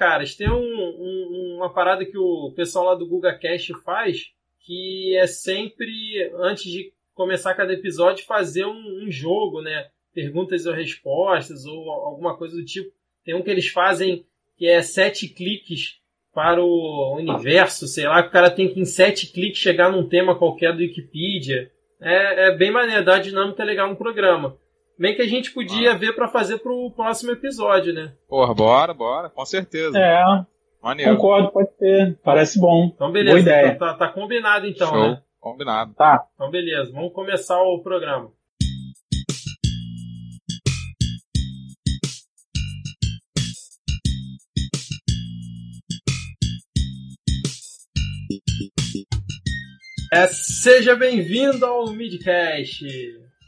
caras, tem um, um, uma parada que o pessoal lá do Guga Cast faz, que é sempre, antes de começar cada episódio, fazer um, um jogo, né? Perguntas ou respostas, ou alguma coisa do tipo. Tem um que eles fazem que é sete cliques para o universo, sei lá, que o cara tem que em sete cliques chegar num tema qualquer do Wikipedia. É, é bem maneiro, uma dinâmica legal no programa. Bem que a gente podia ah. ver para fazer pro próximo episódio, né? Porra, bora, bora, com certeza. É. Maneiro. Concordo, pode ser. Parece bom. Então, beleza. Boa ideia. Tá, tá, tá combinado então, Show. né? Combinado. Tá. Então, beleza. Vamos começar o programa. É, seja bem-vindo ao Midcast,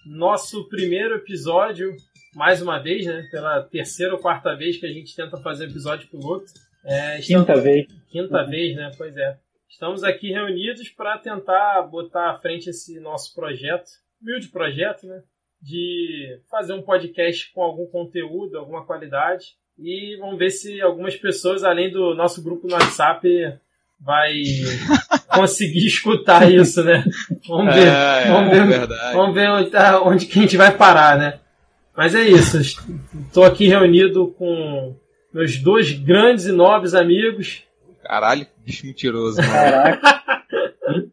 nosso primeiro episódio, mais uma vez, né? Pela terceira ou quarta vez que a gente tenta fazer episódio piloto. É, estamos... Quinta vez. Quinta uhum. vez, né? Pois é. Estamos aqui reunidos para tentar botar à frente esse nosso projeto, humilde projeto, né? De fazer um podcast com algum conteúdo, alguma qualidade. E vamos ver se algumas pessoas, além do nosso grupo no WhatsApp, vai conseguir escutar isso, né? Vamos ver. É, vamos ver, é vamos ver onde, tá, onde que a gente vai parar, né? Mas é isso. Estou aqui reunido com meus dois grandes e nobres amigos. Caralho, bicho mentiroso. Mano. Caraca.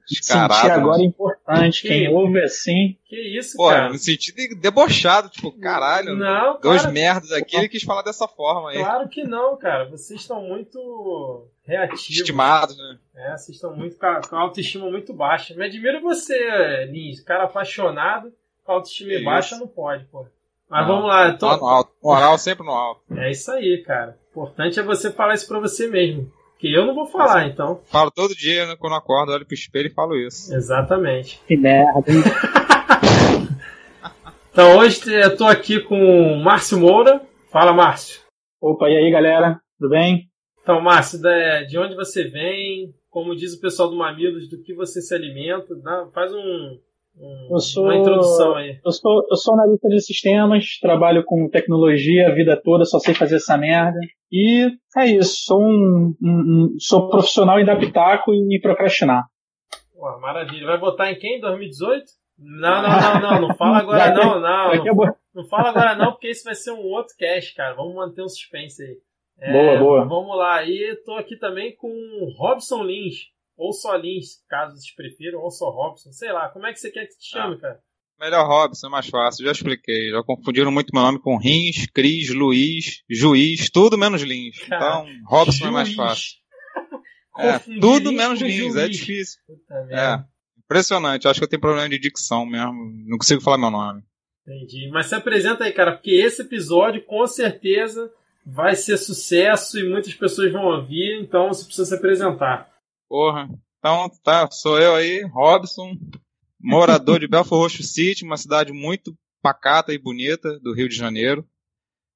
Senti agora importante. Que, Quem ouve assim. Que isso, Pô, cara? no sentido debochado, tipo, caralho. Não, Dois cara, merdas aqui, ele quis falar dessa forma aí. Claro que não, cara. Vocês estão muito reativos. Estimados, né? É, vocês estão muito com a, com a autoestima muito baixa. Me admiro você, Lins. Cara apaixonado, com a autoestima isso. baixa não pode, pô. Mas não, vamos lá. Tô... Alto. Moral sempre no alto. É isso aí, cara. O importante é você falar isso pra você mesmo. Que eu não vou falar, então. Falo todo dia, né, quando acordo, olho pro espelho e falo isso. Exatamente. Que merda. então hoje eu tô aqui com o Márcio Moura. Fala, Márcio. Opa, e aí, galera? Tudo bem? Então, Márcio, de onde você vem? Como diz o pessoal do Mamilos, do que você se alimenta? Faz um, um, sou, uma introdução aí. Eu sou, eu sou analista de sistemas, trabalho com tecnologia a vida toda, só sei fazer essa merda. E é isso, sou um, um, um sou profissional em dar pitaco e procrastinar. Pô, maravilha. Vai votar em quem? 2018? Não, não, não, não, não fala agora não, não. Não, não fala agora não, porque esse vai ser um outro cast, cara. Vamos manter um suspense aí. É, boa, boa. Vamos lá. E tô aqui também com Robson Lins, ou só Lins, caso vocês prefiram, ou só Robson, sei lá. Como é que você quer que te chame, ah. cara? Melhor Robson, é mais fácil, já expliquei. Já confundiram muito meu nome com Rins, Cris, Luiz, Juiz, tudo menos Lins. Então, Robson juiz. é mais fácil. é, tudo menos Lins, é difícil. É, impressionante. Acho que eu tenho problema de dicção mesmo. Não consigo falar meu nome. Entendi. Mas se apresenta aí, cara, porque esse episódio com certeza vai ser sucesso e muitas pessoas vão ouvir, então você precisa se apresentar. Porra. Então, tá, sou eu aí, Robson, morador de Belfort Roxo City, uma cidade muito pacata e bonita do Rio de Janeiro.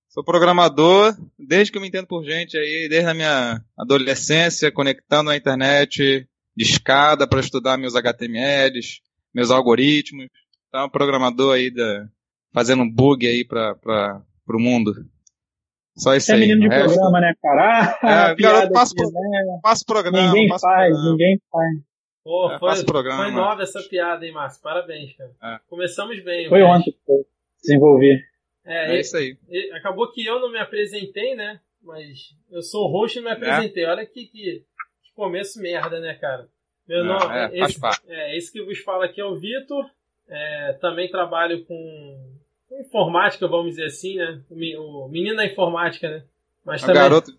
Sou programador desde que eu me entendo por gente aí, desde a minha adolescência, conectando a internet de escada para estudar meus HTMLs, meus algoritmos. Então, programador aí da, fazendo um bug aí para o mundo. Só isso Você é menino de programa, né, cara? Ah, é, garoto, passa, aqui, né? passa programa. Ninguém passa faz, programa. ninguém faz. Pô, é, foi, programa, foi nova essa piada, hein, Márcio? Parabéns, cara. É. Começamos bem. Foi ontem que eu desenvolvi. É, é isso aí. E, acabou que eu não me apresentei, né? Mas eu sou roxo e me apresentei. Olha que, que, que, começo merda, né, cara? Meu nome, é, esse, é, esse que vos fala aqui é o Vitor. É, também trabalho com informática, vamos dizer assim, né? O menino da informática, né? Mas é também, o garoto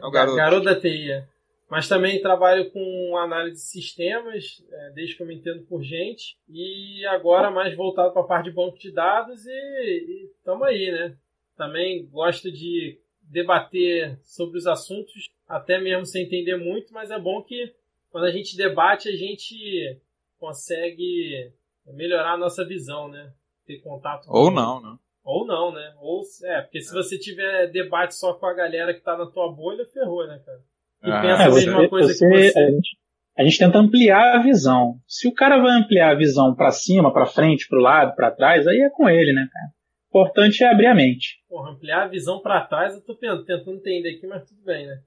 É o garoto. garoto da TI. É. Mas também trabalho com análise de sistemas, é, desde que eu me entendo por gente. E agora mais voltado para a parte de banco de dados e estamos aí, né? Também gosto de debater sobre os assuntos, até mesmo sem entender muito, mas é bom que quando a gente debate, a gente consegue melhorar a nossa visão, né? Ter contato com Ou não, né? Ou não, né? Ou, é, porque se você tiver debate só com a galera que tá na tua bolha, ferrou, né, cara? E ah, pensa é, a mesma coisa você, que você. A gente, a gente tenta ampliar a visão. Se o cara vai ampliar a visão para cima, para frente, para o lado, para trás, aí é com ele, né, cara? O importante é abrir a mente. Porra, ampliar a visão para trás, eu tô tentando entender aqui, mas tudo bem, né?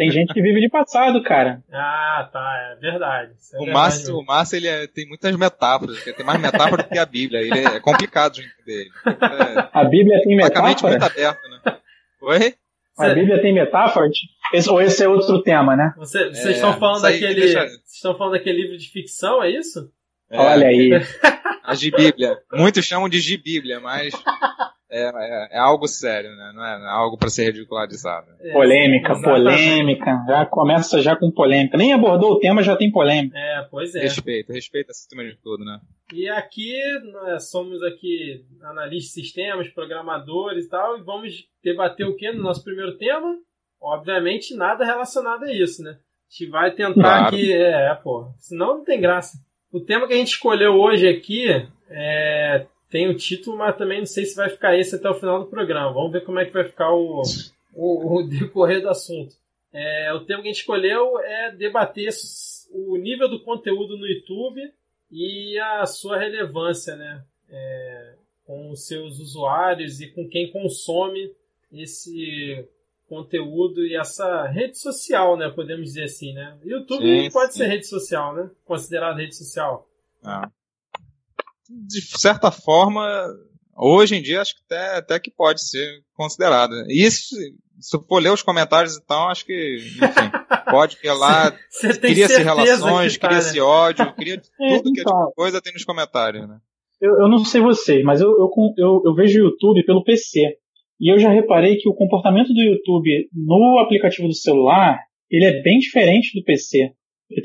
Tem gente que vive de passado, cara. Ah, tá, é verdade. É o verdade Márcio, o Márcio ele é- tem muitas metáforas, ele tem mais metáfora do que a Bíblia. Ele é complicado de entender. É A Bíblia tem praticamente muito metáfora? aberto, né? Oi? A Bíblia tem metáfora? Esse, ou esse é outro tema, né? Você- vocês É, estão falando isso aí daquele. deixa- Vocês estão falando daquele livro de ficção, é isso? É, Olha aí. A Gibíblia. Muitos chamam de Gibíblia, mas é, é- é algo sério, né? Não é, não é algo para ser ridicularizado. É, Polêmica, exatamente. polêmica. Já começa já com polêmica. Nem abordou o tema, já tem polêmica. É, pois é. Respeito, respeito acima de tudo, né? E aqui nós somos aqui analistas de sistemas, programadores e tal, e vamos debater o que no nosso primeiro tema? Obviamente nada relacionado a isso, né? A gente vai tentar Claro. aqui, é, pô, senão não tem graça. O tema que a gente escolheu hoje aqui é, tem o título, mas também não sei se vai ficar esse até o final do programa. Vamos ver como é que vai ficar o, o, o decorrer do assunto. É, o tema que a gente escolheu é debater o nível do conteúdo no YouTube e a sua relevância, né? É, com os seus usuários e com quem consome esse conteúdo e essa rede social, né? Podemos dizer assim, né? YouTube Sim, pode sim. ser rede social, né? Considerado rede social. É. De certa forma, hoje em dia, acho que até, até que pode ser considerado. Isso, se eu for ler os comentários, então, acho que, enfim, pode que lá cria-se relações, tá, cria-se né? ódio, cria tudo que é então. tipo coisa tem nos comentários, né? Eu, eu não sei você, mas eu, eu, eu, eu vejo o YouTube pelo PC. E eu já reparei que o comportamento do YouTube no aplicativo do celular, ele é bem diferente do PC.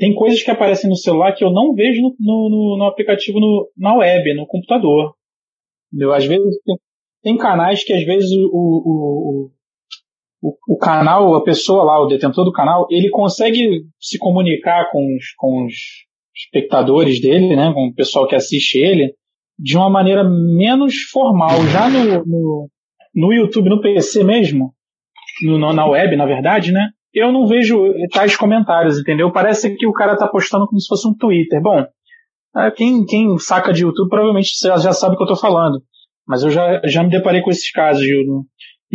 Tem coisas que aparecem no celular que eu não vejo no, no, no- aplicativo no, na web, no computador. Entendeu? Às vezes tem, tem canais que às vezes o, o, o, o, canal, a pessoa lá, o detentor do canal, ele consegue se comunicar com os, com os espectadores dele, né, com o pessoal que assiste ele, de uma maneira menos formal. Já no, no, no YouTube, no PC mesmo, no- na web, na verdade, né? Eu não vejo tais comentários, entendeu? Parece que o cara tá postando como se fosse um Twitter. Bom, ah, quem, quem saca de YouTube provavelmente já, sabe o que eu tô falando. Mas eu já, já me deparei com esses casos de um,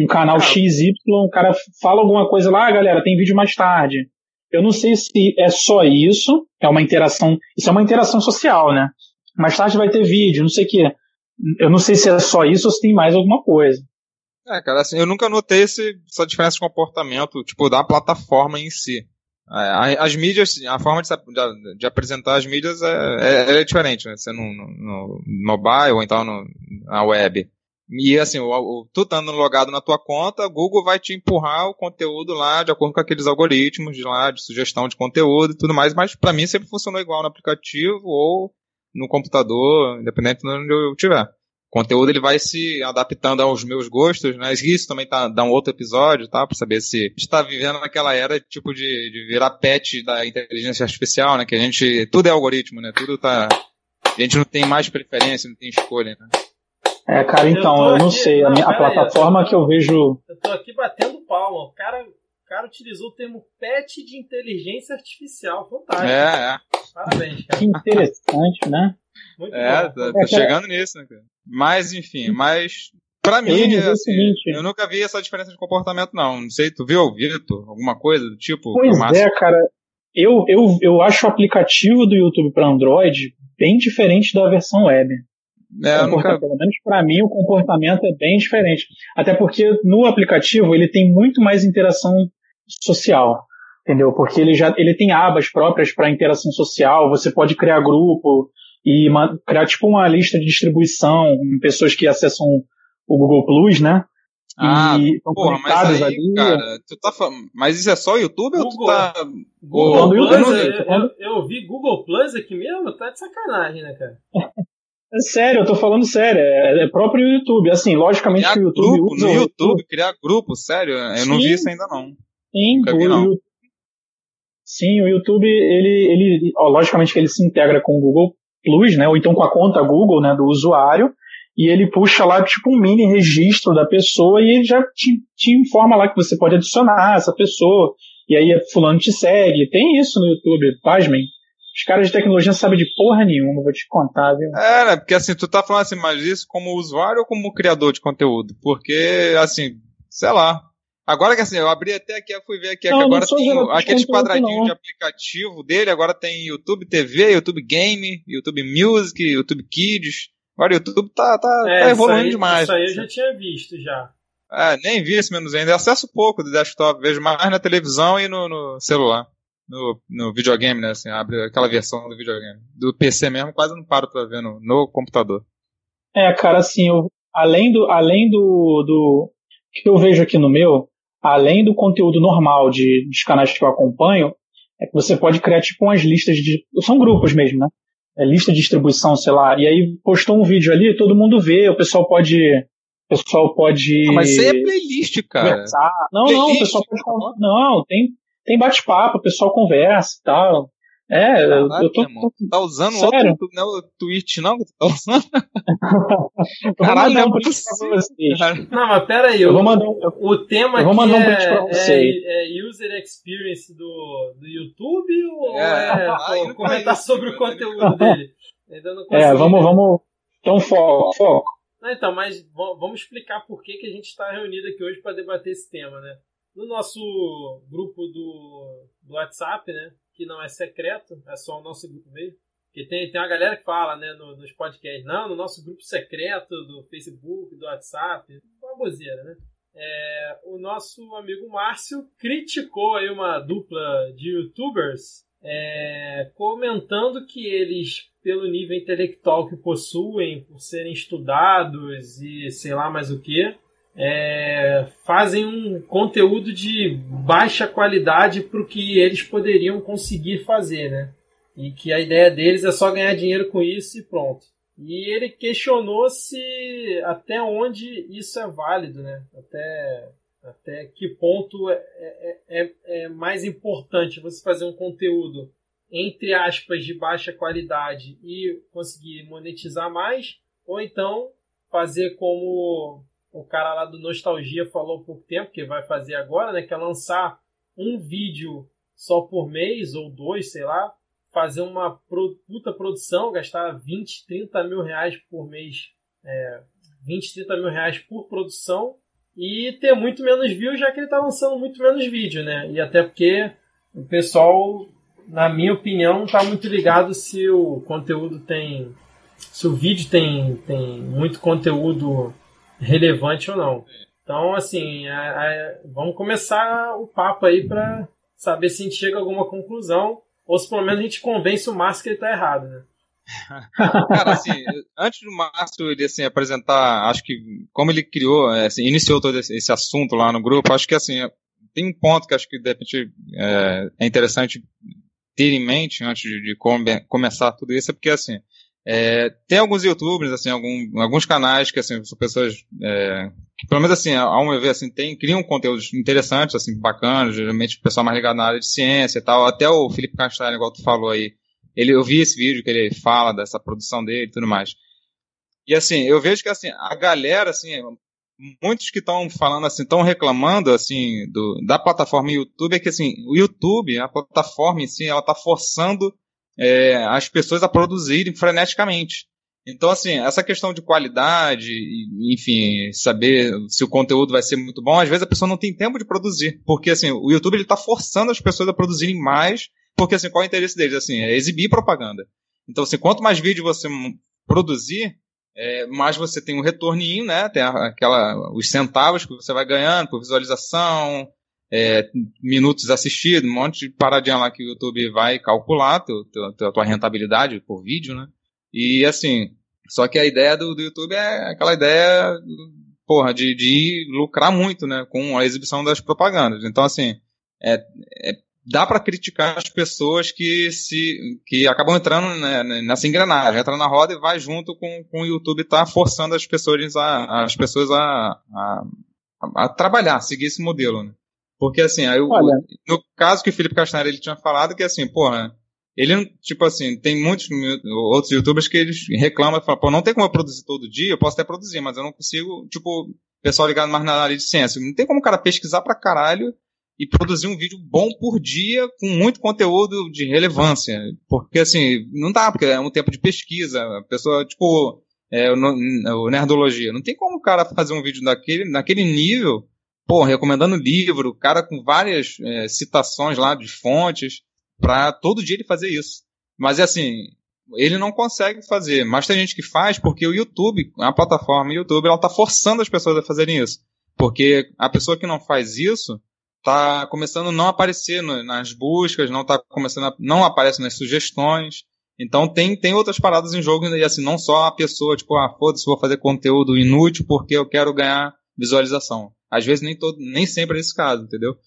um canal. XY, o cara fala alguma coisa lá, ah, galera, tem vídeo mais tarde. Eu não sei se é só isso, é uma interação, isso é uma interação social, né? Mais tarde vai ter vídeo, não sei o quê. Eu não sei se é só isso ou se tem mais alguma coisa. É, cara, assim, eu nunca notei esse, essa diferença de comportamento, tipo, da plataforma em si. É, As mídias, a forma de, de- apresentar as mídias é, é- é diferente, né? Você no, no, mobile ou então no, na web. E assim, o, o, tu estando logado na tua conta, Google vai te empurrar o conteúdo lá de acordo com aqueles algoritmos de lá, de sugestão de conteúdo e tudo mais, mas pra mim sempre funcionou igual no aplicativo ou no computador, independente de onde eu estiver. Conteúdo ele vai se adaptando aos meus gostos, né? Isso também tá, dá um outro episódio, tá? Pra saber se está vivendo naquela era tipo de, de virar pet da inteligência artificial, né? Que a gente. Tudo é algoritmo, né? Tudo tá. A gente não tem mais preferência, não tem escolha, né? É, cara, Eu então, tô eu não aqui- sei. A, não, minha- a pera aí, plataforma eu tô- que eu vejo. Eu tô aqui batendo palma. O cara, o cara utilizou o termo pet de inteligência artificial. Fantástico. É, é. Parabéns, cara. Que interessante, né? Muito É, bom. tá, É, tá cara. chegando nisso, né, cara? Mas, enfim, mas. Pra Eu mim, dizer o assim, eu nunca vi essa diferença de comportamento, não. Não sei, tu viu, Vitor? Alguma coisa do tipo? Pois é, cara. Eu, eu, eu acho o aplicativo do YouTube para Android bem diferente da versão web. É, eu nunca. Pelo menos para mim o comportamento é bem diferente. Até porque no aplicativo ele tem muito mais interação social, entendeu? Porque ele já ele tem abas próprias para interação social. Você pode criar grupo e criar tipo uma lista de distribuição com pessoas que acessam o Google Plus, né? Ah, e estão Porra, mas aí, ali. cara, tu tá falando. Mas isso é só YouTube ou tu Google. tá. Google Falando Plus, YouTube, eu, tô falando- eu, eu vi Google Plus aqui mesmo, tá de sacanagem, né, cara? É sério, eu tô falando sério. É, é próprio YouTube. Assim, logicamente Criar que o YouTube grupo usa no o YouTube, criar grupo, sério? Eu não Sim. vi isso ainda não. Sim, Nunca o, vi, não. Yu- Sim, o YouTube, ele, ele ó, logicamente que ele se integra com o Google Plus, né? Ou então com a conta Google, né, do usuário, e ele puxa lá tipo um mini registro da pessoa e ele já te, te informa lá que você pode adicionar essa pessoa. E aí fulano te segue. Tem isso no YouTube, pasmem. Os caras de tecnologia não sabem de porra nenhuma, vou te contar, viu? É, né? Porque assim, tu tá falando assim, mas isso como usuário ou como criador de conteúdo? Porque, assim, sei lá. Agora que assim, eu abri até aqui, eu fui ver aqui, não, agora tem aqueles quadradinhos de aplicativo dele, agora tem YouTube TV, YouTube Game, YouTube Music, YouTube Kids. Agora o YouTube tá, tá, é, tá evoluindo aí, demais. Isso aí eu já tinha visto já. É, nem vi esse menos ainda. Eu acesso pouco do desktop, vejo mais na televisão e no, no celular. No, no, videogame, né? Assim, abre aquela versão do videogame. Do PC mesmo, quase não paro pra ver no, no computador. É, cara, assim, eu, além do, além do, do que eu vejo aqui no meu, além do conteúdo normal de, dos canais que eu acompanho, é que você pode criar tipo umas listas de. São grupos mesmo, né? É lista de distribuição, sei lá. E aí postou um vídeo ali, todo mundo vê, o pessoal pode. O pessoal pode. Ah, mas isso é playlist, cara. Conversar. Não, playlist, não, o pessoal pode. Não, tem, tem bate-papo, o pessoal conversa e tal. É, Caraca, eu tô. Irmão, tá usando Sério? outro não, é Twitch, não? Tá usando? Caralho, não é possível. Não, mas pera aí. Eu vou mandar um, o tema eu vou mandar um é, pra você. É, é, user experience do, do YouTube ou é, é pô, comentar sobre o conteúdo dele? É, vamos, vamos. Então, foco, foco. Não, então, mas vamos explicar por que, que a gente está reunido aqui hoje para debater esse tema, né? No nosso grupo do, do WhatsApp, né? Que não é secreto, é só o nosso grupo mesmo. Porque tem, tem uma galera que fala, né, no, nos podcasts, não, no nosso grupo secreto do Facebook, do WhatsApp, uma bozeira, né? É, o nosso amigo Márcio criticou aí uma dupla de youtubers é, comentando que eles, pelo nível intelectual que possuem, por serem estudados e sei lá mais o que, é, fazem um conteúdo de baixa qualidade para o que eles poderiam conseguir fazer, né? E que a ideia deles é só ganhar dinheiro com isso e pronto. E ele questionou se até onde isso é válido, né? Até, até que ponto é, é, é, é mais importante você fazer um conteúdo entre aspas de baixa qualidade e conseguir monetizar mais, ou então fazer como o cara lá do Nostalgia falou há pouco tempo, que vai fazer agora, né? Que é lançar um vídeo só por mês, ou dois, sei lá, fazer uma puta produção, gastar 20, 30 mil reais por mês, é, 20, 30 mil reais por produção, e ter muito menos views, já que ele tá lançando muito menos vídeo, né? E até porque o pessoal, na minha opinião, não tá muito ligado se o conteúdo tem. Se o vídeo tem, tem muito conteúdo relevante ou não. Então, assim, é, é, vamos começar o papo aí para saber se a gente chega a alguma conclusão ou se pelo menos a gente convence o Márcio que ele está errado, né? Cara, assim, antes do Márcio ele assim, apresentar, acho que como ele criou, é, assim, iniciou todo esse, esse, assunto lá no grupo, acho que assim, tem um ponto que acho que de repente é, é interessante ter em mente antes de, de come, começar tudo isso, é porque assim, é, tem alguns youtubers, assim, algum, alguns canais que, assim, são pessoas, é, que, pelo menos, assim, ao meu ver, assim, tem, criam conteúdos interessantes, assim, bacanas, geralmente o pessoal mais ligado na área de ciência e tal, até o Felipe Castanho, igual tu falou aí, ele, eu vi esse vídeo que ele fala dessa produção dele e tudo mais. E, assim, eu vejo que, assim, a galera, assim, muitos que estão falando, assim, estão reclamando, assim, do, da plataforma YouTube, é que, assim, o YouTube, a plataforma em si, ela tá forçando é, as pessoas a produzirem freneticamente. Então, assim, essa questão de qualidade, enfim, saber se o conteúdo vai ser muito bom, às vezes a pessoa não tem tempo de produzir. Porque, assim, o YouTube ele está forçando as pessoas a produzirem mais, porque, assim, qual é o interesse deles? Assim, é exibir propaganda. Então, assim, quanto mais vídeo você produzir, é, mais você tem um retorninho, né? Tem aquela, os centavos que você vai ganhando por visualização, é, minutos assistidos, um monte de paradinha lá que o YouTube vai calcular teu, teu, a tua rentabilidade por vídeo, né? E assim, só que a ideia do, do YouTube é aquela ideia, porra, de, de lucrar muito, né? Com a exibição das propagandas. Então, assim, é, é dá para criticar as pessoas que se que acabam entrando né, nessa engrenagem, entra na roda e vai junto com, com o YouTube tá forçando as pessoas a as pessoas a, a, a trabalhar, seguir esse modelo, né? Porque, assim, aí, Olha, no caso que o Felipe Castanheira ele tinha falado, que assim, porra, ele, tipo assim, tem muitos outros youtubers que eles reclamam e falam, pô, não tem como eu produzir todo dia, eu posso até produzir, mas eu não consigo, tipo, pessoal ligado mais na área de ciência. Não tem como o cara pesquisar pra caralho e produzir um vídeo bom por dia com muito conteúdo de relevância. Porque, assim, não dá, porque é um tempo de pesquisa. A pessoa, tipo, é, o, o Nerdologia. Não tem como o cara fazer um vídeo daquele, naquele nível pô, recomendando livro, cara com várias é, citações lá de fontes, para todo dia ele fazer isso. Mas é assim, ele não consegue fazer, mas tem gente que faz porque o YouTube, a plataforma YouTube, ela tá forçando as pessoas a fazerem isso. Porque a pessoa que não faz isso tá começando a não aparecer no, nas buscas, não tá começando a, não aparece nas sugestões. Então tem, tem outras paradas em jogo e assim, não só a pessoa, tipo, ah, foda-se, vou fazer conteúdo inútil porque eu quero ganhar visualização. Às vezes nem todo, nem sempre é esse caso, entendeu?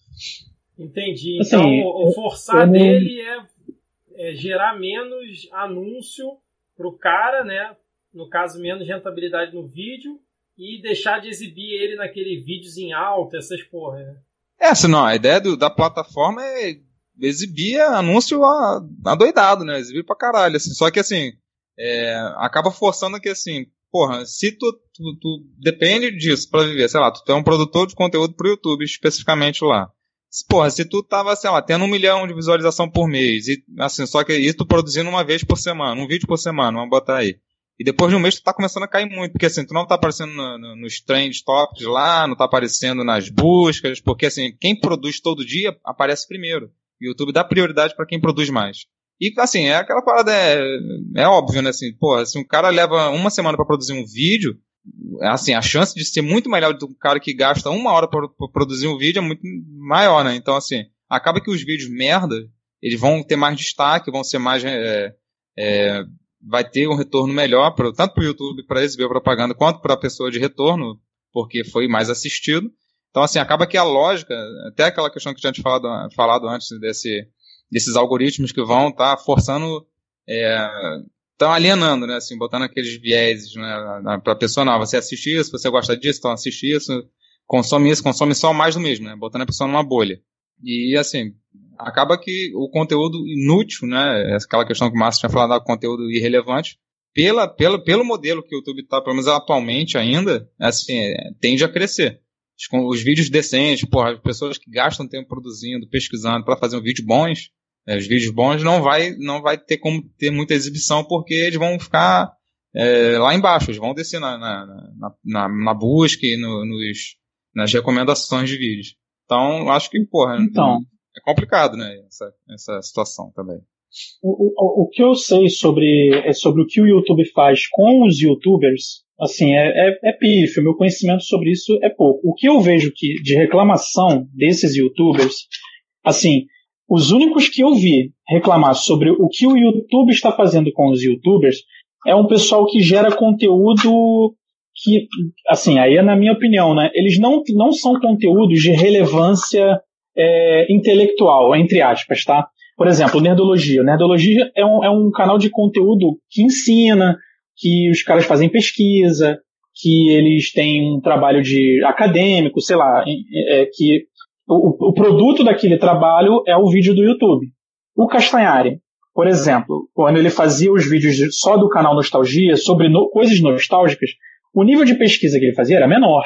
Entendi. Assim, então o forçar eu... dele é, é, gerar menos anúncio pro cara, né? No caso, menos rentabilidade no vídeo e deixar de exibir ele naquele vídeos em alta, essas porra, né? É, assim, não, a ideia do, da plataforma é exibir anúncio adoidado, né? Exibir pra caralho, assim. Só que, assim, é, acaba forçando que, assim, porra, se tu, tu, tu depende disso para viver, sei lá, tu é um produtor de conteúdo pro YouTube especificamente lá. Porra, se tu tava, sei lá, tendo um milhão de visualização por mês, e assim, só que isso tu produzindo uma vez por semana, um vídeo por semana, vamos botar aí. E depois de um mês tu tá começando a cair muito, porque assim, tu não tá aparecendo no, no, nos trend topics lá, não tá aparecendo nas buscas, porque assim, quem produz todo dia aparece primeiro. O YouTube dá prioridade para quem produz mais. E assim, é aquela parada, é, é óbvio, né? Assim, pô, se um cara leva uma semana para produzir um vídeo, assim, a chance de ser muito melhor do cara que gasta uma hora para produzir um vídeo é muito maior, né? Então, assim, acaba que os vídeos merda, eles vão ter mais destaque, vão ser mais. É, é, vai ter um retorno melhor, pra, tanto para o YouTube para a propaganda, quanto para a pessoa de retorno, porque foi mais assistido. Então, assim, acaba que a lógica, até aquela questão que gente tinha falado, falado antes desse, desses algoritmos que vão estar tá forçando, estão é, alienando, né, assim, botando aqueles vieses né, para a pessoa, não, você assiste isso, você gosta disso, então assiste isso, consome isso, consome só mais do mesmo, né, botando a pessoa numa bolha. E, assim, acaba que o conteúdo inútil, né, aquela questão que o Márcio tinha falado, do conteúdo irrelevante, pela, pelo modelo que o YouTube está, pelo menos atualmente ainda, assim, é, tende a crescer os vídeos decentes, porra, as pessoas que gastam tempo produzindo, pesquisando para fazer um vídeo bons, é, os vídeos bons não vai, não vai ter como ter muita exibição porque eles vão ficar é, lá embaixo, eles vão descer na, na, na, na busca e no, nos, nas recomendações de vídeos. Então, acho que, porra, então, é complicado, né, essa, essa situação também. O, o, o que eu sei sobre, é sobre o que o YouTube faz com os youtubers assim, é, é, é pífio, meu conhecimento sobre isso é pouco. O que eu vejo que, de reclamação desses youtubers, assim, os únicos que eu vi reclamar sobre o que o YouTube está fazendo com os youtubers é um pessoal que gera conteúdo que, assim, aí é na minha opinião, né? Eles não, não são conteúdos de relevância é, intelectual, entre aspas, tá? Por exemplo, Nerdologia. Nerdologia é um, é um canal de conteúdo que ensina, que os caras fazem pesquisa, que eles têm um trabalho de acadêmico, sei lá, é, que o, o, produto daquele trabalho é o vídeo do YouTube. O Castanhari, por exemplo, quando ele fazia os vídeos só do canal Nostalgia sobre no, coisas nostálgicas, o nível de pesquisa que ele fazia era menor.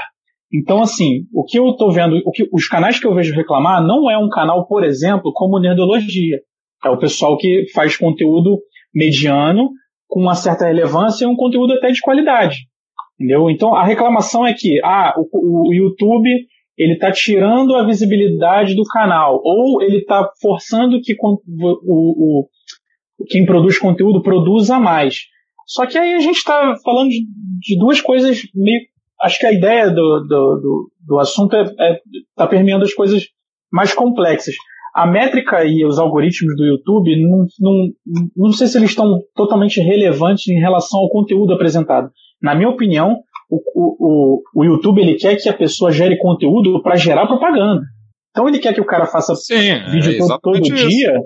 Então, assim, o que eu estou vendo, o que, os canais que eu vejo reclamar não é um canal, por exemplo, como Nerdologia. É o pessoal que faz conteúdo mediano, com uma certa relevância e um conteúdo até de qualidade. Entendeu? Então a reclamação é que ah, o, o YouTube ele está tirando a visibilidade do canal ou ele está forçando que o, o, quem produz conteúdo produza mais. Só que aí a gente está falando de, de, duas coisas meio. Acho que a ideia do, do, do, do assunto está é, é, tá permeando as coisas mais complexas a métrica e os algoritmos do YouTube, não, não, não sei se eles estão totalmente relevantes em relação ao conteúdo apresentado. Na minha opinião, o, o, o YouTube ele quer que a pessoa gere conteúdo para gerar propaganda. Então ele quer que o cara faça Sim, vídeo é todo, dia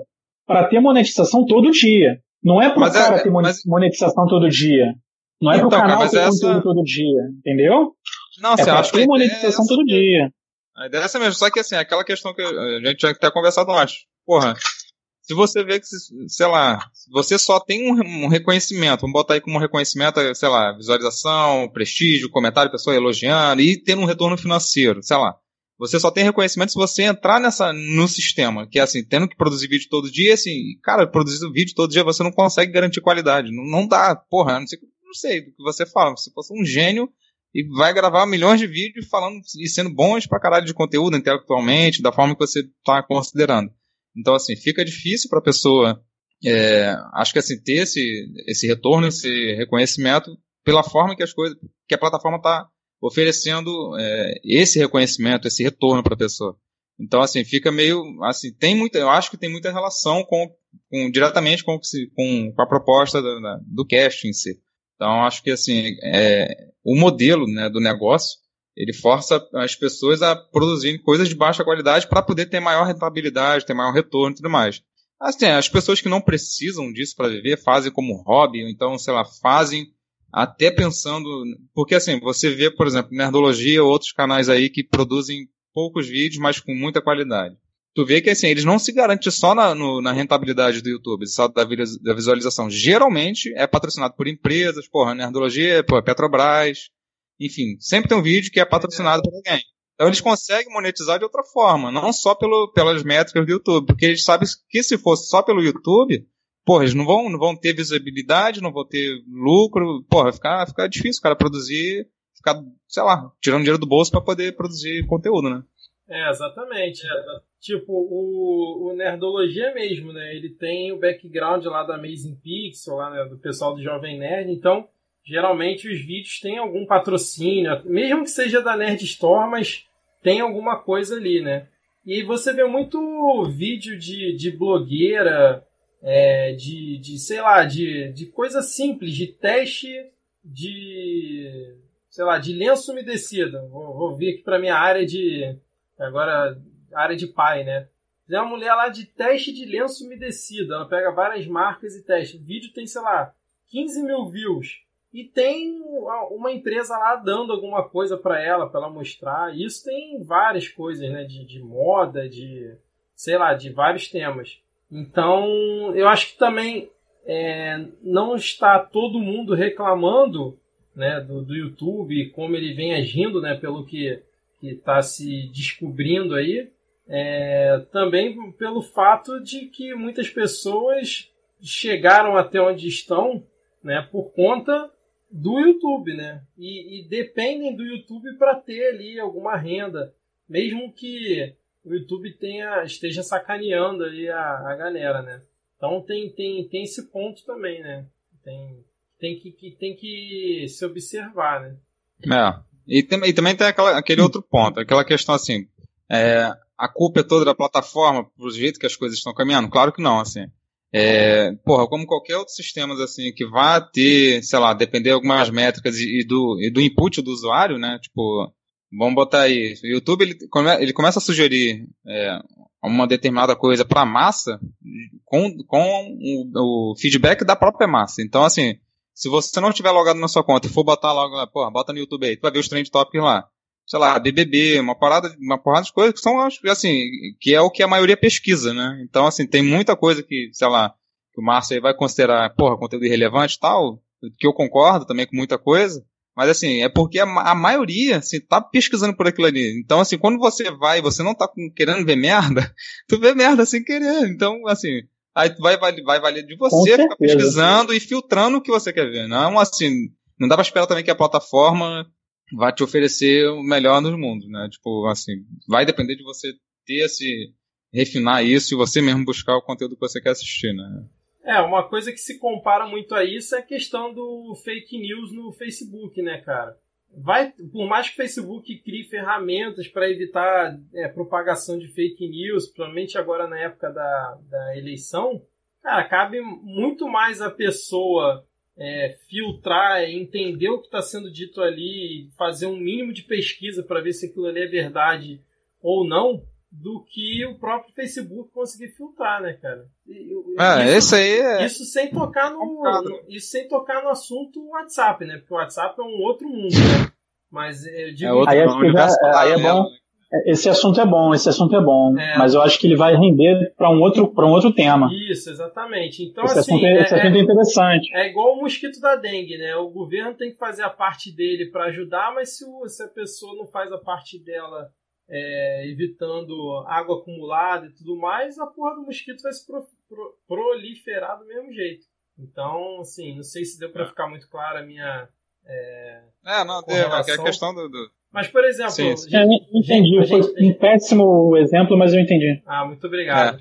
para ter monetização todo dia. Não é para o cara é, ter mas... monetização todo dia. Não é então, para o canal ter essa... conteúdo todo dia. Entendeu? Não, é você acha ter monetização todo dia. A ideia é essa mesmo, só que assim, aquela questão que a gente já até conversado antes. Porra, se você vê que, sei lá, você só tem um, reconhecimento, vamos botar aí como reconhecimento, sei lá, visualização, prestígio, comentário, pessoa elogiando e tendo um retorno financeiro, sei lá. Você só tem reconhecimento se você entrar nessa, no sistema, que é assim, tendo que produzir vídeo todo dia, assim, cara, produzir vídeo todo dia você não consegue garantir qualidade. Não, não dá, porra, não sei, não sei do que você fala. Se fosse um gênio, e vai gravar milhões de vídeos falando e sendo bons pra caralho de conteúdo intelectualmente, da forma que você tá considerando. Então, assim, fica difícil pra pessoa, é, acho que assim, ter esse, esse retorno, esse reconhecimento pela forma que as coisas, que a plataforma tá oferecendo é, esse reconhecimento, esse retorno para a pessoa. Então, assim, fica meio, assim, tem muita, eu acho que tem muita relação com, com diretamente com, com, a proposta do, do cast em si. Então, acho que, assim, é, o modelo né, do negócio, ele força as pessoas a produzirem coisas de baixa qualidade para poder ter maior rentabilidade, ter maior retorno e tudo mais. Assim, as pessoas que não precisam disso para viver fazem como hobby, ou então, sei lá, fazem até pensando. Porque assim, você vê, por exemplo, Nerdologia ou outros canais aí que produzem poucos vídeos, mas com muita qualidade. Tu vê que assim, eles não se garantem só na, no, na rentabilidade do YouTube, só da, da, visualização. Geralmente é patrocinado por empresas, porra, Nerdologia, porra, Petrobras, enfim, sempre tem um vídeo que é patrocinado por alguém. Então eles conseguem monetizar de outra forma, não só pelo, pelas métricas do YouTube, porque eles sabem que se fosse só pelo YouTube, porra, eles não vão, não vão ter visibilidade, não vão ter lucro, porra, vai ficar, ficar difícil o cara produzir, ficar, sei lá, tirando dinheiro do bolso para poder produzir conteúdo, né? É, exatamente. Tipo, o, o Nerdologia mesmo, né? Ele tem o background lá da Amazing Pixel, lá né, do pessoal do Jovem Nerd, então geralmente os vídeos têm algum patrocínio, mesmo que seja da Nerd Store, mas tem alguma coisa ali, né? E você vê muito vídeo de, de blogueira, é, de, de, sei lá, de, de coisa simples, de teste de, sei lá, de lenço umedecido. Vou, vou vir aqui para minha área de, agora, área de pai, né? Tem uma mulher lá de teste de lenço umedecido. Ela pega várias marcas e testa. O vídeo tem, sei lá, 15 mil views. E tem uma empresa lá dando alguma coisa para ela, para ela mostrar. Isso tem várias coisas, né? De, de moda, de, sei lá, de vários temas. Então, eu acho que também é, não está todo mundo reclamando né, do, do YouTube, como ele vem agindo, né, pelo que está se descobrindo aí, é, também pelo fato de que muitas pessoas chegaram até onde estão né, por conta do YouTube, né? E, e dependem do YouTube para ter ali alguma renda, mesmo que o YouTube tenha, esteja sacaneando aí a, a galera, né? Então tem, tem, tem esse ponto também, né? Tem, tem, que, que tem que se observar, né? É. E, tem, e também tem aquela, aquele outro ponto, aquela questão assim, é, a culpa é toda da plataforma pro jeito que as coisas estão caminhando? Claro que não, assim. É, porra, como qualquer outro sistema assim, que vá ter, sei lá, depender de algumas métricas e, do, e do input do usuário, né? Tipo, Vamos botar aí. O YouTube ele, ele começa a sugerir é, uma determinada coisa para a massa com, com o, o, feedback da própria massa. Então, assim, se você não estiver logado na sua conta e for botar logo, porra, bota no YouTube aí, tu vai ver os trend topics lá. Sei lá, BBB, uma parada, uma porrada de coisas que são, assim, que é o que a maioria pesquisa, né? Então, assim, tem muita coisa que, sei lá, que o Márcio aí vai considerar, porra, conteúdo irrelevante e tal, que eu concordo também com muita coisa, mas assim, é porque a, a, maioria, assim, tá pesquisando por aquilo ali. Então, assim, quando você vai e você não tá querendo ver merda, tu vê merda sem querer. Então, assim, aí vai, vai, vai valer de você ficar pesquisando e filtrando o que você quer ver. Não, assim, não dá pra esperar também que a plataforma vai te oferecer o melhor nos mundos, né? Tipo, assim, vai depender de você ter esse, refinar isso e você mesmo buscar o conteúdo que você quer assistir, né? É, uma coisa que se compara muito a isso é a questão do fake news no Facebook, né, cara? Vai, por mais que o Facebook crie ferramentas para evitar é, propagação de fake news, principalmente agora na época da, da eleição, cara, cabe muito mais a pessoa é, filtrar, entender o que está sendo dito ali, fazer um mínimo de pesquisa para ver se aquilo ali é verdade ou não, do que o próprio Facebook conseguir filtrar, né, cara? Ah, isso, esse aí é... Isso sem tocar no, no, isso sem tocar no assunto WhatsApp, né? Porque o WhatsApp é um outro mundo, né? Mas eu digo... É outro aí, já, aí é bom... Esse assunto é bom, esse assunto é bom, é. mas eu acho que ele vai render para um outro para um outro tema. Isso, exatamente. Então esse assim, assunto é, esse assunto é, é interessante. É igual o mosquito da dengue, né? O governo tem que fazer a parte dele para ajudar, mas se, o, se a pessoa não faz a parte dela é, evitando água acumulada e tudo mais, a porra do mosquito vai se pro, pro, proliferar do mesmo jeito. Então, assim, não sei se deu para é. ficar muito clara a minha, É, é não, deu, é a questão do, do... Mas, por exemplo. Sim, sim. É, entendi. Gente, Foi gente... um péssimo exemplo, mas eu entendi. Ah, muito obrigado.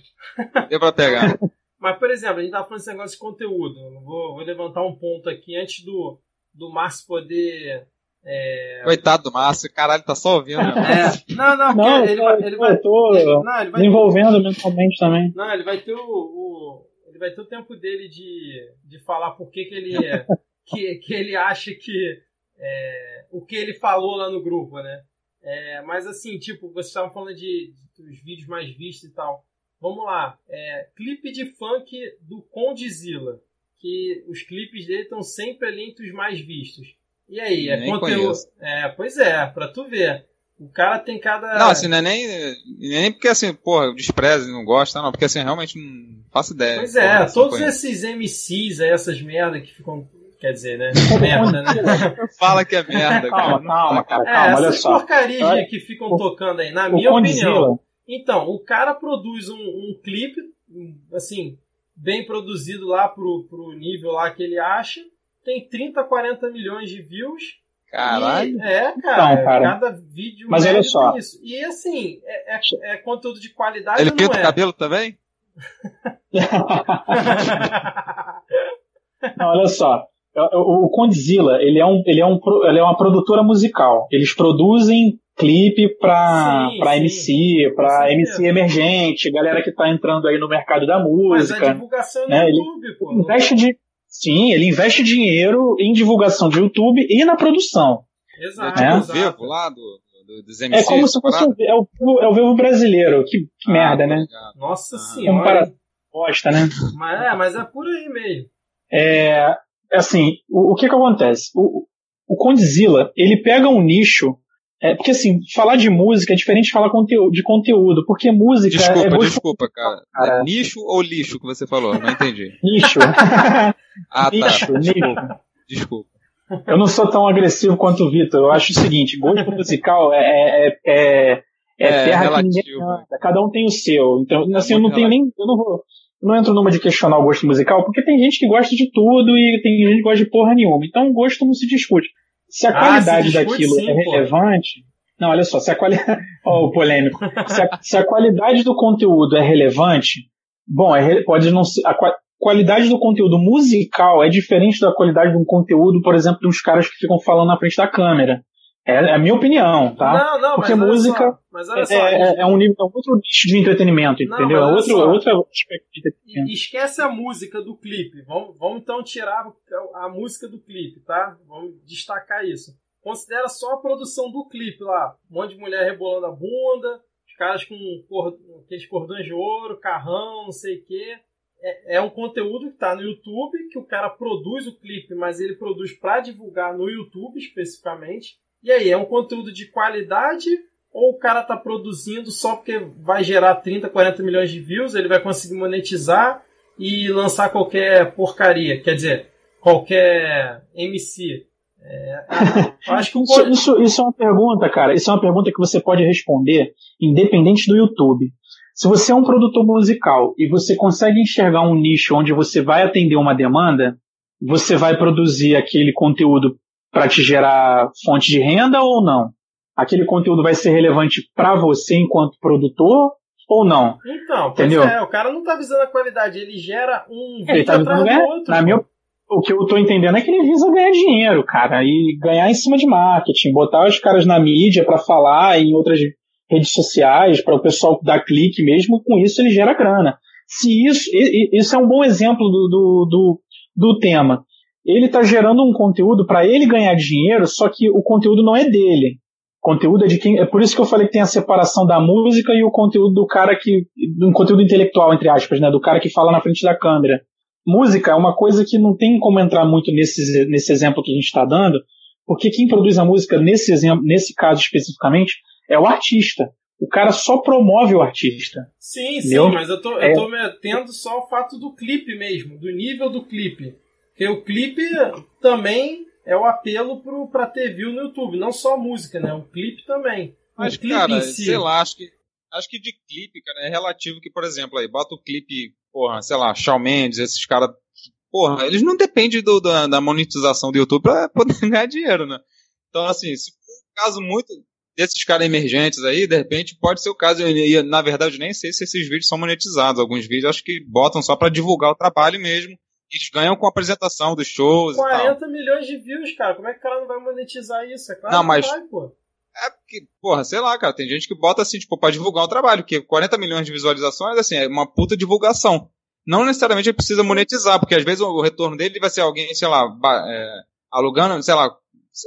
É. Deu pra pegar. mas, por exemplo, a gente tava falando desse negócio de conteúdo. Vou, vou levantar um ponto aqui antes do, do Márcio poder é... Coitado do Márcio, caralho, tá só ouvindo. Né? É. Não, não, não ele, vai, ele vai. Tô ele, não, ele vai envolvendo ter, mentalmente também. Não, ele vai ter o, o, ele vai ter o tempo dele de, de falar por que, que ele que, que ele acha que é, o que ele falou lá no grupo, né? É, mas assim, tipo, vocês estavam falando de, de, dos vídeos mais vistos e tal. Vamos lá, é, clipe de funk do Condzilla, que os clipes dele estão sempre ali entre os mais vistos. E aí, é nem conteúdo. Conheço. É, pois é, pra tu ver. O cara tem cada. Não, assim, não é nem, nem porque assim, porra, despreza e não gosta, não, porque assim, realmente não faço ideia. Pois é, porra, todos esses MCs essas merda que ficam. Quer dizer, né? Merda, né? Fala que é merda. Calma, calma, cara, calma, é, olha só. porcarias que ficam o, tocando aí, na minha opinião. Então, o cara produz um, um clipe, assim, bem produzido lá pro, pro nível lá que ele acha tem 30, 40 milhões de views. Caralho. E, é, cara, Não, cara. cada vídeo Mas olha só. isso. E assim, é, é, é, conteúdo de qualidade. Ele pinta o é? cabelo também? não, olha só. O, o Condzilla, ele é, um, ele, é um, ele é uma produtora musical. Eles produzem clipe pra, sim, pra sim. MC, pra sim, MC emergente, galera que tá entrando aí no mercado da música. Mas a divulgação né? no YouTube, pô. Investe de, Sim, ele investe dinheiro em divulgação de YouTube e na produção. Exato. É, tipo o Vivo lá do, do, dos MCs, É como se fosse um, é, o, é o Vivo brasileiro. Que, que ah, merda, né? Nossa ah. senhora. Como para bosta, né? Mas é, mas é por aí mesmo. É, assim, o, o que que acontece? O, o Condzilla, ele pega um nicho é, porque assim, falar de música é diferente de falar de conteúdo, porque música desculpa, é. Desculpa, desculpa, cara. cara. É nicho ou lixo que você falou? Não entendi. Nicho. ah, nicho, tá. Desculpa. Desculpa. Eu não sou tão agressivo quanto o Vitor. Eu acho o seguinte: gosto musical é, é, é, é, é terra relativo, que ninguém canta. Cada um tem o seu. Então, é assim, eu não tenho nem. Eu não vou. Não entro numa de questionar o gosto musical, porque tem gente que gosta de tudo e tem gente que gosta de porra nenhuma. Então, o gosto não se discute. Se a ah, qualidade se daquilo sim, é relevante. Não, olha só, se a qualidade. oh, o polêmico. se, a, se a, qualidade do conteúdo é relevante, bom, é, pode não ser. A qualidade do conteúdo musical é diferente da qualidade de um conteúdo, por exemplo, dos caras que ficam falando na frente da câmera. É, é a minha opinião, tá? Não, não, Porque mas música só, mas olha só, é, é, é, um nível, é outro nicho de entretenimento, não, entendeu? É outro, outro aspecto de entretenimento. Esquece a música do clipe. Vamos, vamos então tirar a música do clipe, tá? Vamos destacar isso. Considera só a produção do clipe lá. Um monte de mulher rebolando a bunda, os caras com aqueles cordões de ouro, carrão, não sei o quê. É, é um conteúdo que está no YouTube, que o cara produz o clipe, mas ele produz para divulgar no YouTube especificamente e aí, é um conteúdo de qualidade ou o cara tá produzindo só porque vai gerar 30, 40 milhões de views, ele vai conseguir monetizar e lançar qualquer porcaria, quer dizer, qualquer MC. É, acho que isso, isso, isso é uma pergunta, cara. Isso é uma pergunta que você pode responder independente do YouTube. Se você é um produtor musical e você consegue enxergar um nicho onde você vai atender uma demanda, você vai produzir aquele conteúdo para te gerar fonte de renda ou não? Aquele conteúdo vai ser relevante para você enquanto produtor ou não? Então, entendeu? É, o cara não está visando a qualidade, ele gera um ele tá atrás ganhar, do outro. Na minha, o que eu estou entendendo é que ele visa ganhar dinheiro, cara, e ganhar em cima de marketing, botar os caras na mídia para falar em outras redes sociais, para o pessoal dar clique mesmo, com isso ele gera grana. Se isso, isso é um bom exemplo do, do, do, do tema ele está gerando um conteúdo para ele ganhar dinheiro, só que o conteúdo não é dele. O conteúdo é de quem. É por isso que eu falei que tem a separação da música e o conteúdo do cara que. um conteúdo intelectual, entre aspas, né? Do cara que fala na frente da câmera. Música é uma coisa que não tem como entrar muito nesse, nesse exemplo que a gente está dando, porque quem produz a música nesse exemplo, nesse caso especificamente, é o artista. O cara só promove o artista. Sim, entendeu? sim, mas eu tô, eu é... tô me atendo só ao fato do clipe mesmo, do nível do clipe. Porque o clipe também é o apelo para ter view no YouTube, não só a música, né? O clipe também. Mas, clipe cara, si. sei lá, acho que, acho que de clipe, cara, é relativo que, por exemplo, aí, bota o clipe, porra, sei lá, Shawn Mendes, esses caras porra, eles não dependem do, da, da monetização do YouTube para poder ganhar dinheiro, né? Então, assim, se for um caso muito desses caras emergentes aí, de repente pode ser o caso. Eu, na verdade, nem sei se esses vídeos são monetizados. Alguns vídeos acho que botam só para divulgar o trabalho mesmo. Eles ganham com a apresentação dos shows 40 milhões de views, cara. Como é que o cara não vai monetizar isso? É claro não, mas... vai, pô. É porque, porra, sei lá, cara, tem gente que bota assim, tipo, pra divulgar o trabalho, porque 40 milhões de visualizações, assim, é uma puta divulgação. Não necessariamente ele precisa monetizar, porque às vezes o retorno dele vai ser alguém, sei lá, é, alugando, sei lá,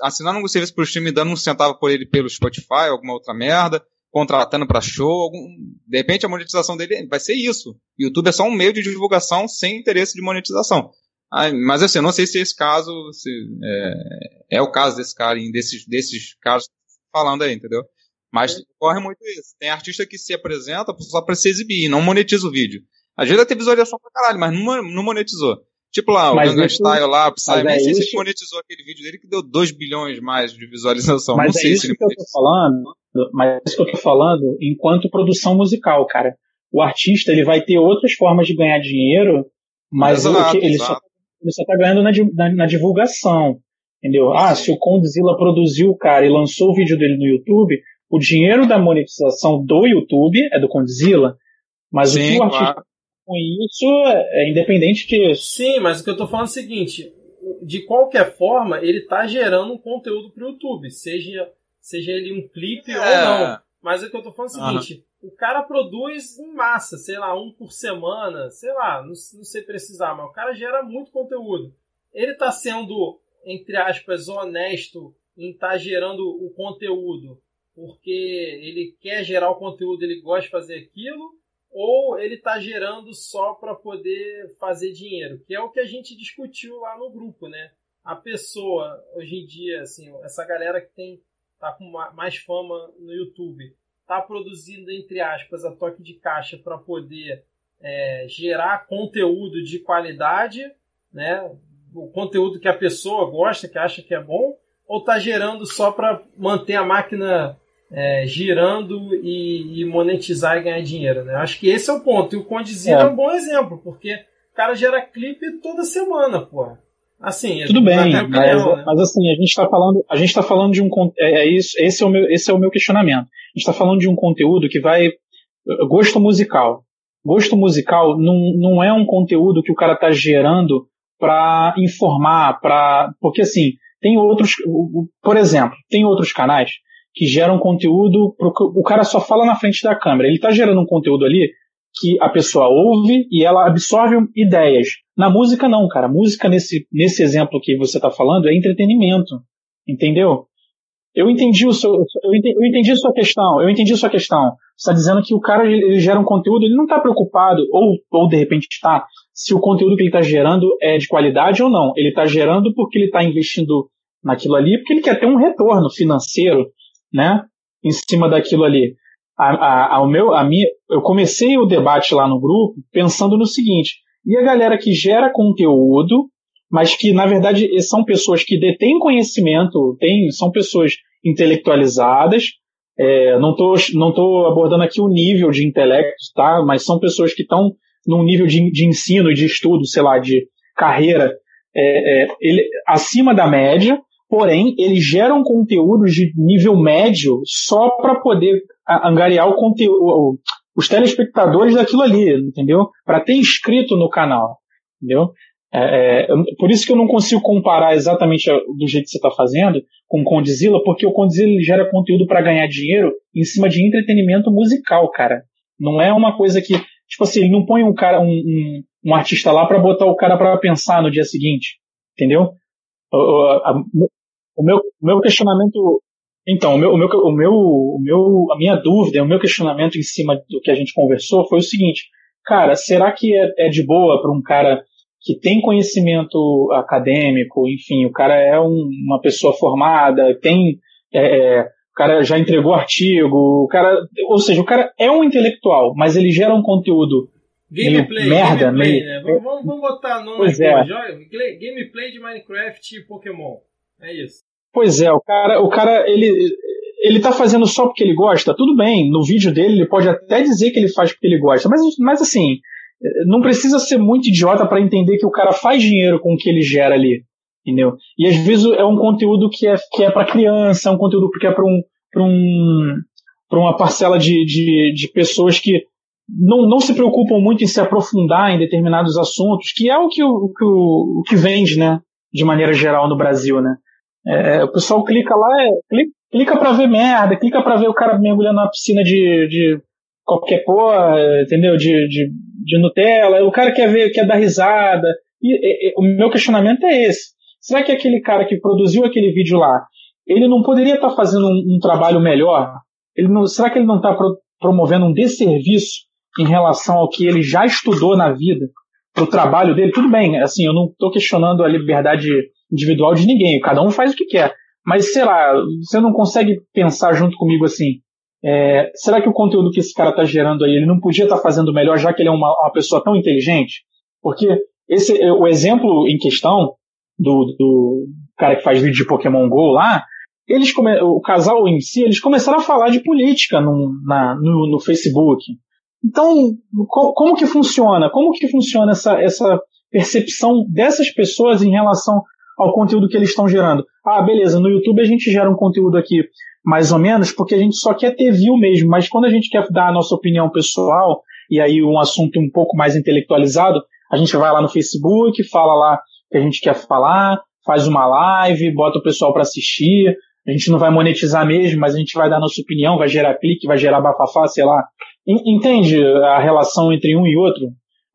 assinando um serviço pro stream e dando um centavo por ele pelo Spotify, alguma outra merda, contratando para show, algum... de repente a monetização dele vai ser isso. O YouTube é só um meio de divulgação sem interesse de monetização. Ah, mas assim, eu não sei se esse caso se, é, é, o caso desse cara, desses, desses casos falando aí, entendeu? Mas é. ocorre muito isso. Tem artista que se apresenta só pra se exibir e não monetiza o vídeo. Às vezes até visualização pra caralho, mas não, não monetizou. Tipo lá, o Gangnam Style lá, o Psy, nem é sei se monetizou aquele vídeo dele que deu 2 bilhões mais de visualização. Mas não é sei isso se ele que eu tô falando, mas é isso que eu tô falando enquanto produção musical, cara. O artista, ele vai ter outras formas de ganhar dinheiro, mas exato, ele, só, ele só tá ganhando na, na, na divulgação. Entendeu? Ah, se o Condzilla produziu o cara e lançou o vídeo dele no YouTube, o dinheiro da monetização do YouTube é do Condzilla, mas Sim, o que o artista claro. com isso é independente disso. Sim, mas o que eu tô falando é o seguinte, de qualquer forma, ele tá gerando um conteúdo pro YouTube, seja, seja ele um clipe é. ou não. Mas o que eu tô falando é o seguinte, uhum. o cara produz em massa, sei lá, um por semana, sei lá, não, não sei precisar, mas o cara gera muito conteúdo. Ele tá sendo entre aspas, honesto em estar tá gerando o conteúdo porque ele quer gerar o conteúdo, ele gosta de fazer aquilo, ou ele está gerando só para poder fazer dinheiro, que é o que a gente discutiu lá no grupo, né? A pessoa, hoje em dia, assim, essa galera que tem tá com mais fama no YouTube, tá produzindo, entre aspas, a toque de caixa para poder é, gerar conteúdo de qualidade, né? o conteúdo que a pessoa gosta, que acha que é bom, ou está gerando só para manter a máquina é, girando e, e, monetizar e ganhar dinheiro, né? Acho que esse é o ponto. E o Condizila é. é um bom exemplo, porque o cara gera clipe toda semana, pô. Assim, tudo bem, mas, né? mas, assim a gente está falando, a gente está falando de um é, é, isso, esse é o meu, esse é o meu questionamento. A gente está falando de um conteúdo que vai gosto musical. Gosto musical não, não é um conteúdo que o cara está gerando para informar, para porque assim tem outros, por exemplo, tem outros canais que geram conteúdo, pro, o cara só fala na frente da câmera, ele está gerando um conteúdo ali que a pessoa ouve e ela absorve ideias. Na música não, cara. Música nesse, nesse exemplo que você está falando é entretenimento, entendeu? Eu entendi o seu, eu entendi, eu entendi sua questão. Eu entendi sua questão. Você está dizendo que o cara ele gera um conteúdo, ele não está preocupado ou, ou de repente está se o conteúdo que ele está gerando é de qualidade ou não. Ele está gerando porque ele está investindo naquilo ali, porque ele quer ter um retorno financeiro, né, em cima daquilo ali. A, a, a, meu, a minha, eu comecei o debate lá no grupo pensando no seguinte: e a galera que gera conteúdo, mas que na verdade são pessoas que detêm conhecimento, tem, são pessoas intelectualizadas. É, não estou não tô abordando aqui o nível de intelecto, tá? Mas são pessoas que estão num nível de, de ensino e de estudo, sei lá, de carreira é, é, ele, acima da média, porém eles geram conteúdos de nível médio só para poder angariar o conteúdo, os telespectadores daquilo ali, entendeu? Para ter inscrito no canal, entendeu? É, é, por isso que eu não consigo comparar exatamente do jeito que você está fazendo com o Condzilla, porque o Condzilla gera conteúdo para ganhar dinheiro em cima de entretenimento musical, cara. Não é uma coisa que Tipo assim, ele não põe um cara, um, um, um artista lá para botar o cara para pensar no dia seguinte. Entendeu? O, a, o, meu, o meu questionamento. Então, o meu, o, meu, o, meu, o meu, a minha dúvida, o meu questionamento em cima do que a gente conversou foi o seguinte: cara, será que é, é de boa para um cara que tem conhecimento acadêmico, enfim, o cara é um, uma pessoa formada, tem é, é o cara já entregou artigo, o cara, ou seja, o cara é um intelectual, mas ele gera um conteúdo gameplay, merda, gameplay, meio... né? Vamos, vamos, vamos botar nome pois é. gameplay de Minecraft e Pokémon. É isso. Pois é, o cara, o cara ele ele tá fazendo só porque ele gosta, tudo bem. No vídeo dele ele pode até dizer que ele faz porque ele gosta, mas, mas assim, não precisa ser muito idiota para entender que o cara faz dinheiro com o que ele gera ali, entendeu? E às vezes é um conteúdo que é, que é para criança, é um conteúdo que é para um, um, uma parcela de, de, de pessoas que não, não se preocupam muito em se aprofundar em determinados assuntos, que é o que, o, que, o, o que vende, né? De maneira geral no Brasil, né? É, o pessoal clica lá, é, clica, clica pra ver merda, clica pra ver o cara mergulhando na piscina de, de qualquer porra, entendeu? De, de, de Nutella. O cara quer ver, quer dar risada. E, e, o meu questionamento é esse. Será que aquele cara que produziu aquele vídeo lá, ele não poderia estar tá fazendo um, um, trabalho melhor? Ele não, será que ele não está pro, promovendo um desserviço em relação ao que ele já estudou na vida, para o trabalho dele? Tudo bem, assim, eu não estou questionando a liberdade individual de ninguém, cada um faz o que quer. Mas, sei lá, você não consegue pensar junto comigo assim, é, será que o conteúdo que esse cara está gerando aí, ele não podia estar tá fazendo melhor, já que ele é uma, uma, pessoa tão inteligente? Porque esse, o exemplo em questão do, do cara que faz vídeo de Pokémon GO lá, eles come, o casal em si, eles começaram a falar de política no, na, no, no Facebook. Então, co, como que funciona? Como que funciona essa, essa percepção dessas pessoas em relação ao conteúdo que eles estão gerando? Ah, beleza, no YouTube a gente gera um conteúdo aqui mais ou menos porque a gente só quer ter view mesmo, mas quando a gente quer dar a nossa opinião pessoal e aí um assunto um pouco mais intelectualizado, a gente vai lá no Facebook, fala lá que a gente quer falar, faz uma live, bota o pessoal para assistir. A gente não vai monetizar mesmo, mas a gente vai dar nossa opinião, vai gerar clique, vai gerar bafafá, sei lá. Entende a relação entre um e outro?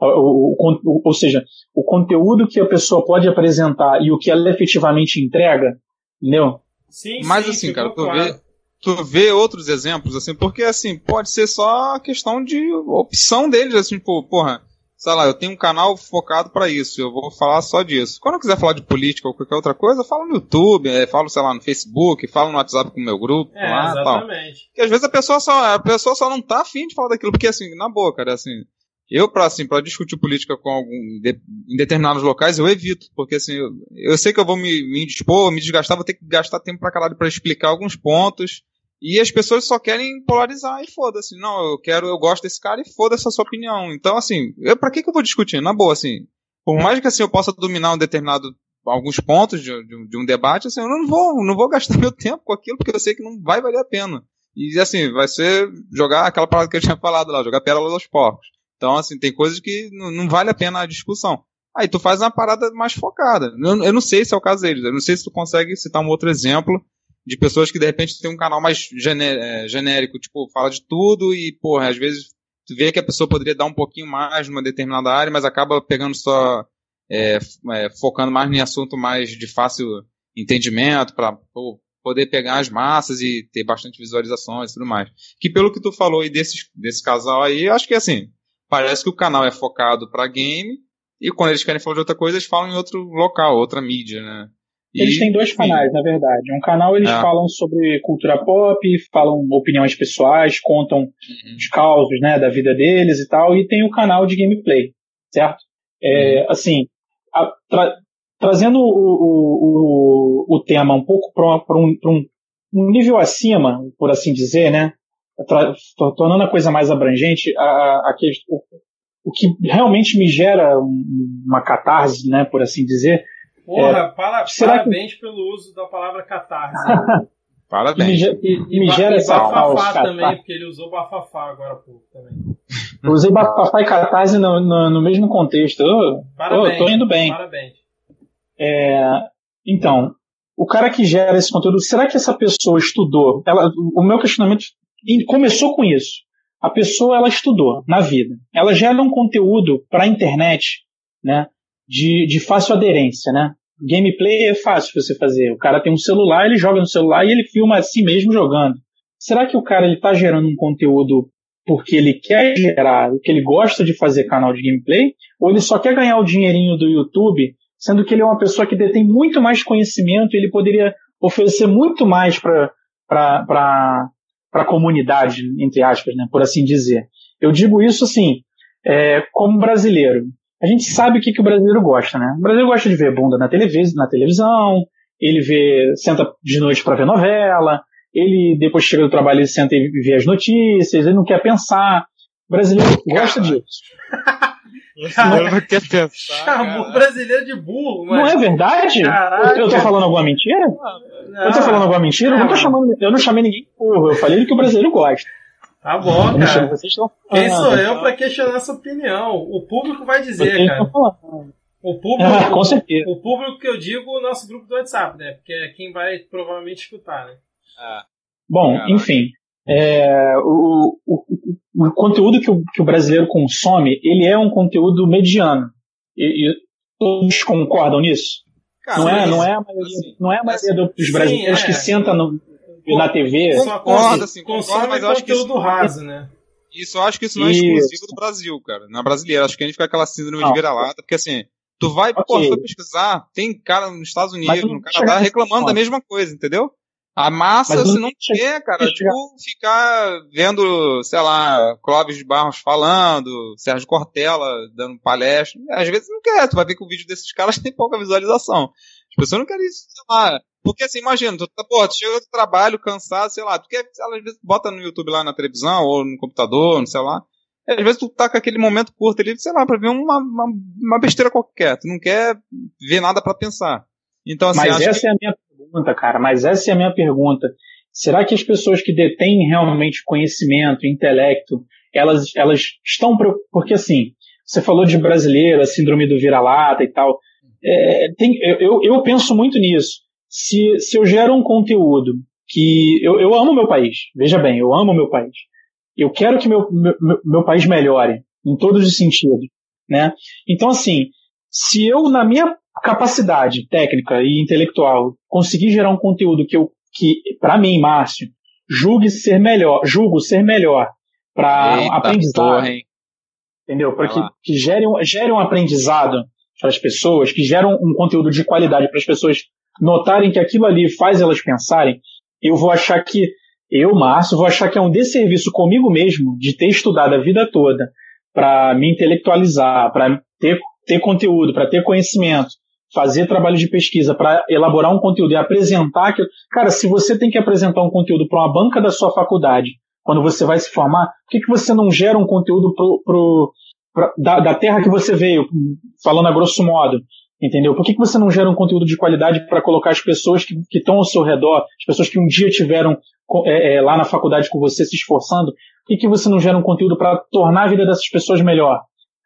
O, o, o, ou seja, o conteúdo que a pessoa pode apresentar e o que ela efetivamente entrega, entendeu? Sim, Mas sim, assim, cara, tu vê, tu vê outros exemplos, assim, porque assim, pode ser só questão de opção deles, assim, tipo, porra, sei lá, eu tenho um canal focado para isso, eu vou falar só disso. Quando eu quiser falar de política ou qualquer outra coisa, eu falo no YouTube, é, falo, sei lá, no Facebook, falo no WhatsApp com o meu grupo, é, lá, exatamente. tal. Porque às vezes a pessoa só, a pessoa só não tá afim de falar daquilo, porque assim, na boa, cara, assim, eu, para assim, pra discutir política com algum, de, em determinados locais, eu evito, porque assim, eu, eu sei que eu vou me, me me desgastar, vou ter que gastar tempo pra caralho pra explicar alguns pontos, e as pessoas só querem polarizar e foda-se. Não, eu quero, eu gosto desse cara e foda-se a sua opinião. Então, assim, eu, pra que que eu vou discutir? Na boa, assim, por mais que assim eu possa dominar um determinado alguns pontos de, de, de, um debate, assim, eu não vou, não vou gastar meu tempo com aquilo porque eu sei que não vai valer a pena. E assim, vai ser jogar aquela palavra que eu tinha falado lá, jogar pérola aos porcos. Então, assim, tem coisas que não, não vale a pena a discussão. Aí tu faz uma parada mais focada. Eu, eu, não sei se é o caso deles. Eu não sei se tu consegue citar um outro exemplo de pessoas que de repente tem um canal mais é, genérico, tipo, fala de tudo e, porra, às vezes tu vê que a pessoa poderia dar um pouquinho mais numa determinada área, mas acaba pegando só, é, é, focando mais em assunto mais de fácil entendimento, para poder pegar as massas e ter bastante visualizações e tudo mais. Que pelo que tu falou aí desse, desse casal aí, acho que assim, parece que o canal é focado para game e quando eles querem falar de outra coisa, eles falam em outro local, outra mídia, né? E, eles têm dois canais, na verdade. Um canal eles é. falam sobre cultura pop, falam opiniões pessoais, contam uhum. os causos né, da vida deles e tal, e tem o canal de gameplay, certo? É, uhum. Assim, a, tra, trazendo o, o, o, o, tema um pouco para um, um, um nível acima, por assim dizer, né? Tornando a coisa mais abrangente, a, a, o, o, que realmente me gera uma catarse, né, por assim dizer. Porra, é, para, parabéns que... pelo uso da palavra catarse. parabéns. E, e, e, me gera essa bafafá também, porque ele usou bafafá agora há pouco também. Eu usei bafafá e catarse no, no, no mesmo contexto. Eu, parabéns, tô, tô indo bem. Parabéns. É, então, o cara que gera esse conteúdo, será que essa pessoa estudou? Ela, o meu questionamento e começou com isso. A pessoa ela estudou na vida. Ela gera um conteúdo para a internet, né, de, de fácil aderência, né? Gameplay é fácil você fazer. O cara tem um celular, ele joga no celular e ele filma a si mesmo jogando. Será que o cara ele está gerando um conteúdo porque ele quer gerar, porque ele gosta de fazer canal de gameplay, ou ele só quer ganhar o dinheirinho do YouTube, sendo que ele é uma pessoa que detém muito mais conhecimento e ele poderia oferecer muito mais para para a comunidade, entre aspas, né, por assim dizer. Eu digo isso assim, é, como brasileiro. A gente sabe o que, que o brasileiro gosta, né? O brasileiro gosta de ver bunda na, na televisão, ele vê, senta de noite para ver novela, ele depois chega do trabalho, ele senta e vê as notícias, ele não quer pensar. O brasileiro gosta disso. Cara, não quer pensar. Chamou o brasileiro de burro, mano. Não é verdade? Caraca. Eu tô falando alguma mentira? Não, Eu tô falando alguma mentira? Eu não tô É, chamando, eu não chamei ninguém de burro. Eu falei que o brasileiro gosta. Tá bom, Eu não cara. vocês estão Quem sou eu pra questionar essa opinião? O público vai dizer, Vocês cara. O público, Ah, com certeza. o público que eu digo, o nosso grupo do WhatsApp, né? Porque é quem vai provavelmente escutar, né? Ah, Bom, Caraca. enfim. É, o, o, o, conteúdo que o, que o brasileiro consome, ele é um conteúdo mediano. E, e todos concordam nisso? cara, não, é, mas- não é a maioria, assim, não é a maioria do- dos sim, brasileiros é. que senta no- na TV. Consome- assim, concordo, consome mas eu acho que conteúdo isso- raso, né? Isso eu acho que isso não é Isso. exclusivo do Brasil, cara. Na brasileira, acho que a gente fica aquela síndrome Não. de vira-lata, porque assim, tu vai, Ok. pô, tu vai pesquisar, tem cara nos Estados Unidos, no Canadá, reclamando da mesma coisa, entendeu? A massa, Mas você não não quer, cara, tipo, ficar vendo, sei lá, Clóvis de Barros falando, Sérgio Cortella dando palestra. Às vezes não quer, tu vai ver que o vídeo desses caras tem pouca visualização. As pessoas não querem isso, sei lá. Porque assim, imagina, tu, tá, pô, tu chega do trabalho cansado, sei lá, tu quer, sei lá, às vezes bota no YouTube lá na televisão, ou no computador, no celular. E às vezes tu tá com aquele momento curto ali, sei lá, pra ver uma, uma, uma besteira qualquer. Tu não quer ver nada pra pensar. Então, assim, Mas essa é a minha pergunta, cara. Mas essa é a minha pergunta. Será que as pessoas que detêm realmente conhecimento, intelecto, elas, elas estão. Porque assim, você falou de brasileiro, a síndrome do vira-lata e tal. É, tem, eu, eu- penso muito nisso. Se, se eu gero um conteúdo que. Eu, eu amo meu país. Veja bem, eu amo meu país. Eu quero que meu, meu- meu país melhore, em todos os sentidos. Né? Então, assim, se eu, na minha capacidade técnica e intelectual, conseguir gerar um conteúdo que eu, que, para mim, Márcio, julgue ser melhor, julgo ser melhor para aprendizado, porra, entendeu? Para que, que gere, um, gere um aprendizado para as pessoas, que geram um conteúdo de qualidade para as pessoas notarem que aquilo ali faz elas pensarem, eu vou achar que, eu, Márcio, vou achar que é um desserviço comigo mesmo de ter estudado a vida toda para me intelectualizar, para ter, ter conteúdo, para ter conhecimento, fazer trabalho de pesquisa, para elaborar um conteúdo e apresentar aquilo. Cara, se você tem que apresentar um conteúdo para uma banca da sua faculdade, quando você vai se formar, por que, que você não gera um conteúdo pro, pro, pra- da, da terra que você veio, falando a grosso modo? Entendeu? Por que, que você não gera um conteúdo de qualidade para colocar as pessoas que estão ao seu redor, as pessoas que um dia tiveram é, é, lá na faculdade com você se esforçando, por que, que você não gera um conteúdo para tornar a vida dessas pessoas melhor?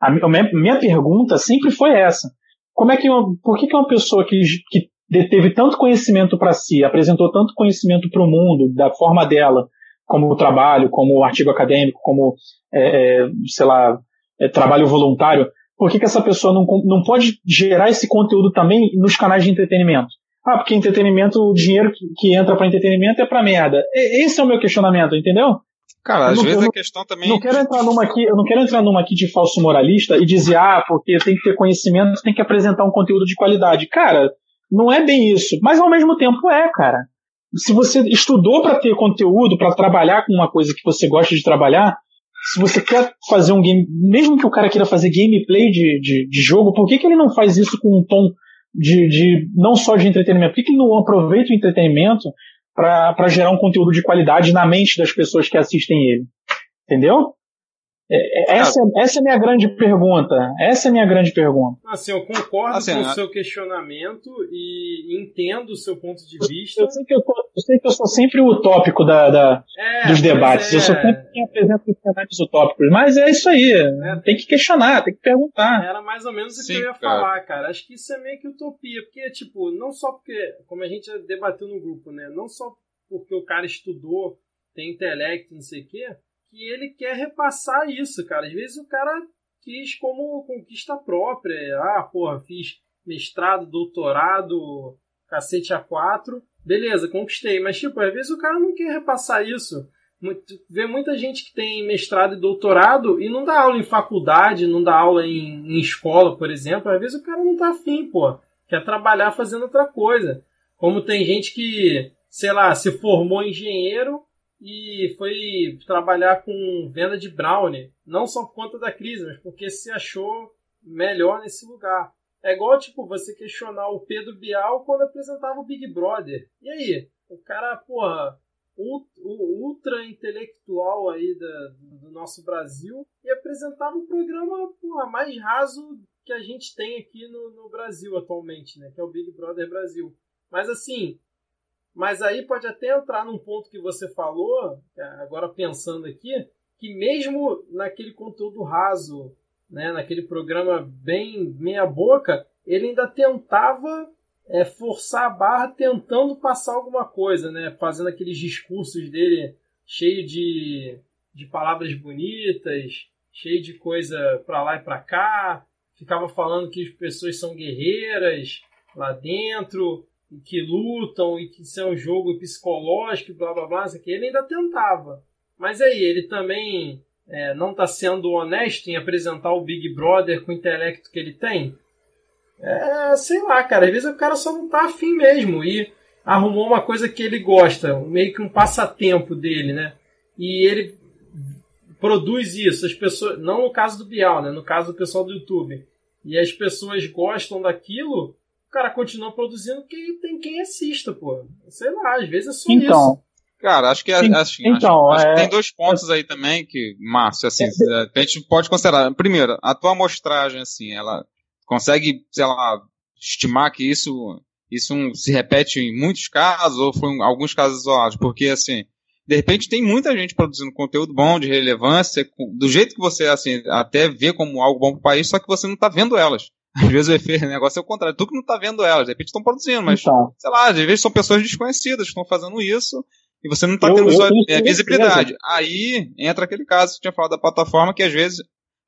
A, mi- a minha, minha pergunta sempre foi essa. Como é que uma, por que, que uma pessoa que, que deteve tanto conhecimento para si, apresentou tanto conhecimento para o mundo, da forma dela, como trabalho, como artigo acadêmico, como, é, é, sei lá, é, trabalho voluntário, por que, que essa pessoa não, não pode gerar esse conteúdo também nos canais de entretenimento? Ah, porque entretenimento, o dinheiro que, que entra para entretenimento é para merda. Esse é o meu questionamento, entendeu? Cara, às não- vezes não- a questão também. Não quero entrar numa aqui, eu não quero entrar numa aqui de falso moralista e dizer, ah, porque tem que ter conhecimento, tem que apresentar um conteúdo de qualidade. Cara, não é bem isso. Mas ao mesmo tempo é, cara. Se você estudou para ter conteúdo, para trabalhar com uma coisa que você gosta de trabalhar, se você quer fazer um game, mesmo que o cara queira fazer gameplay de, de, de jogo, por que, que ele não faz isso com um tom de, de não só de entretenimento? Por que, que ele não aproveita o entretenimento para gerar um conteúdo de qualidade na mente das pessoas que assistem ele? Entendeu? É, é, essa, essa é a minha grande pergunta. Essa é a minha grande pergunta. Assim, eu concordo Assim, com o a- seu questionamento e entendo o seu ponto de vista. Eu sei que eu, tô- eu, sei que eu sou sempre o utópico da, da- É, dos debates. é. Eu sou sempre quem apresenta os cenários utópicos. Mas é isso aí. É. Tem que questionar, tem que perguntar. Era mais ou menos o que Sim, eu ia cara. falar, cara. Acho que isso é meio que utopia. Porque, tipo, não só porque, como a gente já debateu no grupo, né? Não só porque o cara estudou, tem intelecto, não sei o quê, que ele quer repassar isso, cara. Às vezes o cara quis como conquista própria. Ah, porra, fiz mestrado, doutorado, cacete A4. Beleza, conquistei. Mas, tipo, às vezes o cara não quer repassar isso. Vê muita gente que tem mestrado e doutorado e não dá aula em faculdade, não dá aula em, em escola, por exemplo. Às vezes o cara não tá afim, pô. Quer trabalhar fazendo outra coisa. Como tem gente que, sei lá, se formou engenheiro e foi trabalhar com venda de brownie. Não só por conta da crise, mas porque se achou melhor nesse lugar. É igual, tipo, você questionar o Pedro Bial quando apresentava o Big Brother. E aí? O cara, porra, ultra intelectual aí da- do nosso Brasil e apresentava um programa porra, mais raso que a gente tem aqui no, no Brasil atualmente, né? Que é o Big Brother Brasil. Mas assim, mas aí pode até entrar num ponto que você falou, agora pensando aqui, que mesmo naquele conteúdo raso, né, naquele programa bem meia boca, ele ainda tentava é, forçar a barra tentando passar alguma coisa, né, fazendo aqueles discursos dele cheio de, de palavras bonitas, cheio de coisa para lá e para cá, ficava falando que as pessoas são guerreiras lá dentro, que lutam e que isso é um jogo psicológico, blá blá blá, isso aqui. ele ainda tentava. Mas aí, ele também é, não está sendo honesto em apresentar o Big Brother com o intelecto que ele tem? É, sei lá, cara, às vezes o cara só não tá afim mesmo e arrumou uma coisa que ele gosta, meio que um passatempo dele, né? E ele produz isso, as pessoas, não no caso do Bial, né? No caso do pessoal do YouTube. E as pessoas gostam daquilo, cara continua produzindo que tem quem assista, pô. Sei lá, às vezes é só então, isso. Cara, acho que, Sim, acho, então, acho, acho é- que tem dois pontos aí também que, Márcio, assim, a gente pode considerar. Primeiro, a tua amostragem, assim, ela consegue, sei lá, estimar que isso, isso um- se repete em muitos casos ou foi em alguns casos isolados? Porque, assim, de repente tem muita gente produzindo conteúdo bom, de relevância, do jeito que você, assim, até vê como algo bom pro país, só que você não tá vendo elas. Às vezes o efeito- o negócio é o contrário, tu que não tá vendo elas, de repente estão produzindo, mas Então, sei lá, às vezes são pessoas desconhecidas que estão fazendo isso e você não está Eu- tendo eu é, visibilidade. Aí entra aquele caso que eu tinha falado da plataforma, que às vezes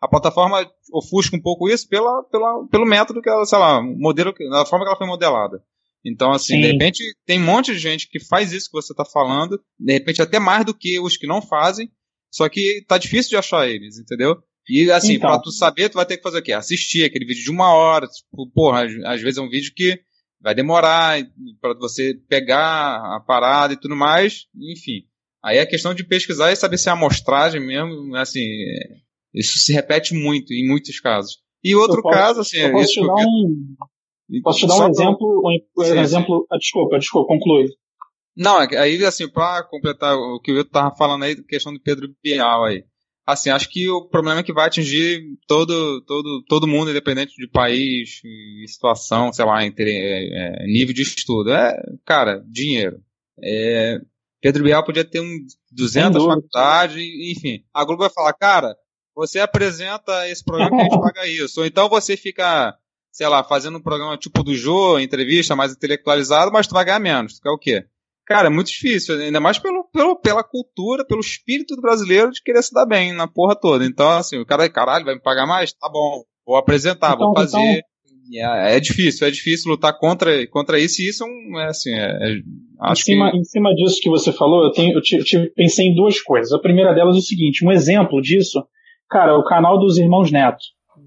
a plataforma ofusca um pouco isso pela, pela, pelo método que ela, sei lá, modelo, da forma que ela foi modelada. Então, assim, Sim. de repente tem um monte de gente que faz isso que você está falando, de repente até mais do que os que não fazem, só que tá difícil de achar eles, entendeu? E assim, Então. pra tu saber, tu vai ter que fazer o quê? Assistir aquele vídeo de uma hora, tipo, porra, às, às vezes é um vídeo que vai demorar para você pegar a parada e tudo mais, enfim. Aí é questão de pesquisar e saber se é amostragem mesmo, assim, é, isso se repete muito, em muitos casos. E outro Eu posso- caso, assim, eu posso te dar eu- um, posso te dar um exemplo, um, Sim, sim. exemplo, ah, desculpa, desculpa, conclui. Não, é aí, assim, pra completar o que o Wilton tava falando aí, questão do Pedro Bial aí. Assim, acho que o problema é que vai atingir todo, todo, todo mundo, independente de país, situação, sei lá, entre, é, é, nível de estudo. É, cara, dinheiro. É, Pedro Bial podia ter um 200 dúvida. faculdades, enfim. A Globo vai falar, cara, você apresenta esse programa que a gente paga isso. Ou então você fica, sei lá, fazendo um programa tipo do Jô, entrevista mais intelectualizado, mas tu vai ganhar menos. Tu quer o quê? Cara, é muito difícil, ainda mais pelo, pelo, pela cultura, pelo espírito do brasileiro de querer se dar bem na porra toda. Então, assim, o cara, caralho, vai me pagar mais? Tá bom, vou apresentar, Então, vou fazer. E É, é difícil, é difícil lutar contra, contra isso, e isso é um, é assim, é, é- Em acho cima, que... em cima disso que você falou, eu, tenho, eu tive- tive- pensei em duas coisas. A primeira delas é o seguinte: um exemplo disso, cara, o canal dos Irmãos Neto.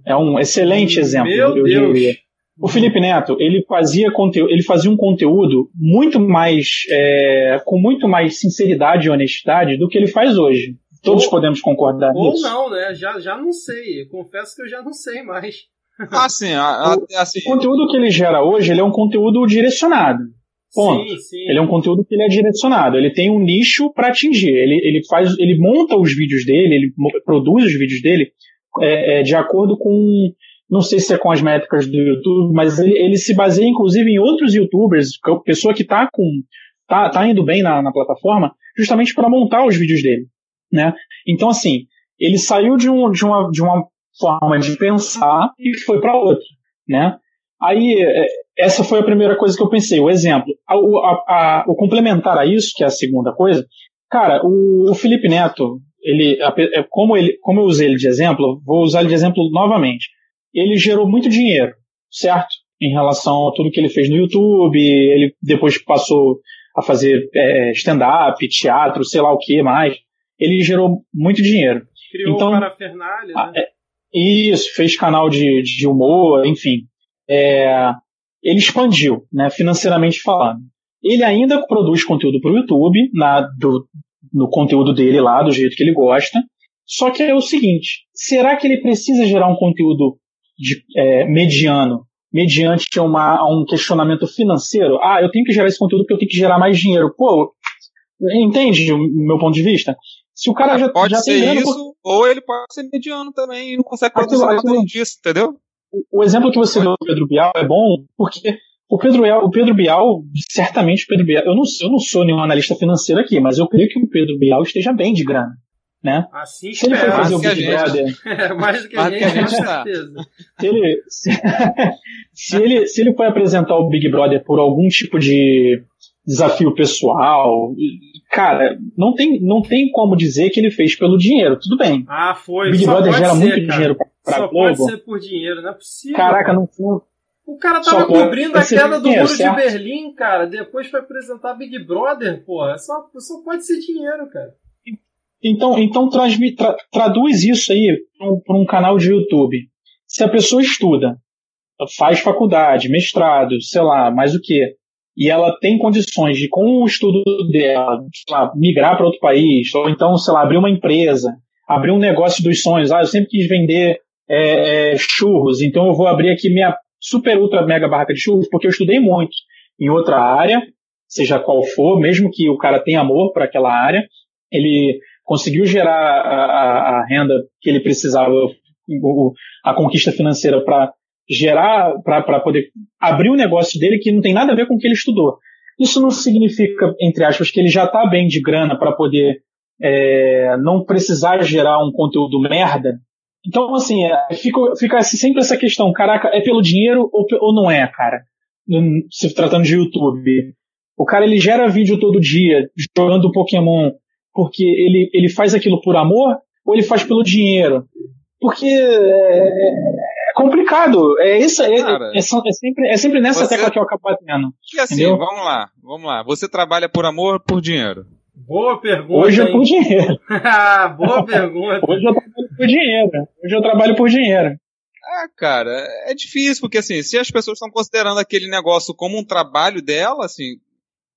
É um excelente exemplo. Meu eu Deus. diria. O Felipe Neto, ele fazia, conteúdo, ele fazia um conteúdo muito mais, é, com muito mais sinceridade e honestidade do que ele faz hoje. Todos Ou- podemos concordar Ou nisso. não, né? Já, já não sei. Eu confesso que eu já não sei mais. Assim, a- a- assim O conteúdo que ele gera hoje, ele é um conteúdo direcionado. Ponto. Sim, sim. Ele é um conteúdo que ele é direcionado. Ele tem um nicho para atingir. Ele, ele faz, ele monta os vídeos dele, ele produz os vídeos dele é, é, de acordo com, não sei se é com as métricas do YouTube, mas ele, ele se baseia inclusive em outros YouTubers, é pessoa que tá com, tá, tá indo bem na, na plataforma, justamente para montar os vídeos dele, né? Então assim, ele saiu de, um, de uma, de uma forma de pensar e foi para outra, né? Aí é, essa foi a primeira coisa que eu pensei, o exemplo. A- a- a- o complementar a isso, que é a segunda coisa, cara, o, o Felipe Neto, ele, é, como, ele, como eu usei ele de exemplo, vou usar ele de exemplo novamente. Ele gerou muito dinheiro, certo? Em relação a tudo que ele fez no YouTube, ele depois passou a fazer é, stand-up, teatro, sei lá o que mais. Ele gerou muito dinheiro. Criou então- o Parafernália, Ah, né? Isso, fez canal de, de humor, enfim. É, ele expandiu, né, financeiramente falando. Ele ainda produz conteúdo para o YouTube, na, do, no conteúdo dele lá, do jeito que ele gosta. Só que é o seguinte: será que ele precisa gerar um conteúdo de, é, mediano, mediante uma, um questionamento financeiro? Ah, eu tenho que gerar esse conteúdo porque eu tenho que gerar mais dinheiro. Pô, entende o meu ponto de vista? Se o cara já, pode já ser isso, ou ele pode ser mediano também e não consegue produzir aquilo- disso, entendeu? o exemplo que você deu do Pedro Bial é bom porque o Pedro Bial, o Pedro Bial certamente o Pedro Bial, eu não, eu não sou nenhum analista financeiro aqui, mas eu creio que o Pedro Bial esteja bem de grana, né? Assim Se ele for fazer o Big gente- Brother, É, mais do que a gente, que a gente com tá. certeza. se ele, se, se ele, se ele for apresentar o Big Brother por algum tipo de desafio pessoal, cara, não tem, não tem como dizer que ele fez pelo dinheiro, tudo bem. Ah, foi. O Big Só Brother pode gera ser, muito cara. dinheiro pra, Só Globo. pode ser por dinheiro, não é possível. Caraca, cara. não, não, O cara tava pode- cobrindo a queda do muro de certo? Berlim, cara. Depois foi apresentar Big Brother, porra. Só, só pode ser dinheiro, cara. Então, então tra- traduz isso aí para um, canal de YouTube. Se a pessoa estuda, faz faculdade, mestrado, sei lá, mais o que, e ela tem condições de, com o estudo dela, lá, migrar para outro país, ou então, sei lá, abrir uma empresa, abrir um negócio dos sonhos. Ah, eu sempre quis vender é, é, churros, então eu vou abrir aqui minha super ultra mega barraca de churros, porque eu estudei muito em outra área, seja qual for, mesmo que o cara tenha amor para aquela área, ele conseguiu gerar a, a- a renda que ele precisava, a conquista financeira para gerar, para poder abrir o negócio dele que não tem nada a ver com o que ele estudou. Isso não significa, entre aspas, que ele já está bem de grana para poder é, não precisar gerar um conteúdo merda. Então, assim, é, fica, fica assim, sempre essa questão, caraca, é pelo dinheiro ou, ou não é, cara? Se tratando de YouTube. O cara, ele gera vídeo todo dia, jogando Pokémon, porque ele, ele faz aquilo por amor ou ele faz pelo dinheiro? Porque é, é complicado. É, isso, é, Cara, é, é sempre, é sempre nessa você- tecla que eu acabo batendo. E assim, Entendeu? vamos lá, vamos lá. Você trabalha por amor ou por dinheiro? Boa pergunta. Hoje eu hein? por dinheiro. Boa pergunta. Hoje eu trabalho por dinheiro. Hoje eu trabalho por dinheiro. Ah, cara, é difícil, porque assim, se as pessoas estão considerando aquele negócio como um trabalho dela, assim,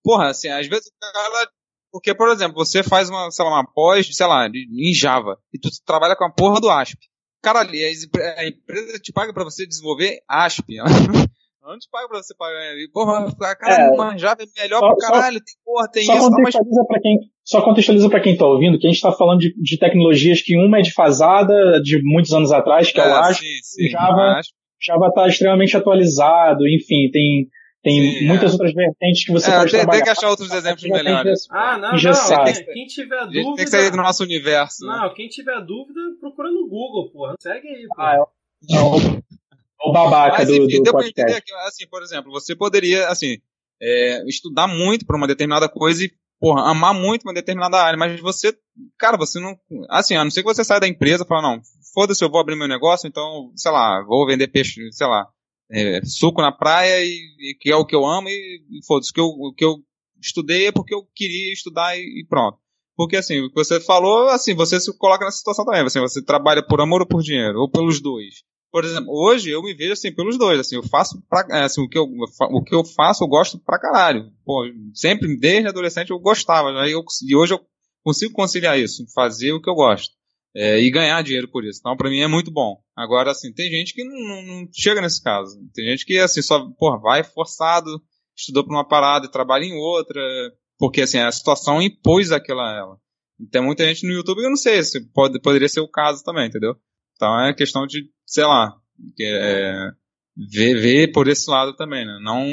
porra, assim, às vezes cara. Porque, por exemplo, você faz uma, sei lá, uma pós, sei lá, de- em Java, e tu trabalha com a porra do ASP. Cara, ali, a es- a empresa te paga pra você desenvolver ASP. Ela não te paga pra você pagar. Porra, cara, É. uma Java é melhor Só- pra caralho, tem porra, tem Só isso, mas contextualiza para quem, só contextualiza para quem está ouvindo que a gente está falando de, de tecnologias que uma é defasada de muitos anos atrás, que é, o ASP, sim, sim, Java-. Java está extremamente atualizado, enfim, tem, tem Sim, muitas é. outras vertentes que você É, pode tem, trabalhar. tem que achar outros exemplos melhores. Ah, não, Engessado. não. Quem, quem tiver A gente tem dúvida. que sair do nosso universo. né? Não, quem tiver dúvida, procura no Google, porra. Segue aí, pô. Ah, é o, é o babaca Mas do, enfim, do deu pra podcast. entender que, assim, por exemplo, você poderia, assim, é, estudar muito pra uma determinada coisa e, porra, amar muito uma determinada área, mas você, cara, você não, assim, a não ser que você saia da empresa e fala, não, foda-se, eu vou abrir meu negócio, então, sei lá, vou vender peixe, sei lá, é, suco na praia e, e que é o que eu amo e, e foda-se, o que eu, o que eu estudei é porque eu queria estudar e, e pronto. Porque assim, o que você falou, assim, você se coloca nessa situação também, assim, você trabalha por amor ou por dinheiro, ou pelos dois. Por exemplo, hoje eu me vejo assim pelos dois, assim, eu faço pra, é, assim, o que eu o que eu faço eu gosto pra caralho. Pô, sempre desde adolescente eu gostava, né? eu, e hoje eu consigo conciliar isso, fazer o que eu gosto. É, e ganhar dinheiro por isso. Então, pra mim é muito bom. Agora, assim, tem gente que não, não- não chega nesse caso. Tem gente que, assim, só, porra, vai forçado, estudou pra uma parada e trabalha em outra, porque, assim, a situação impôs aquela ela. Tem muita gente no YouTube, eu não sei se pode, poderia ser o caso também, entendeu? Então é questão de, sei lá, é, ver, ver por esse lado também, né? Não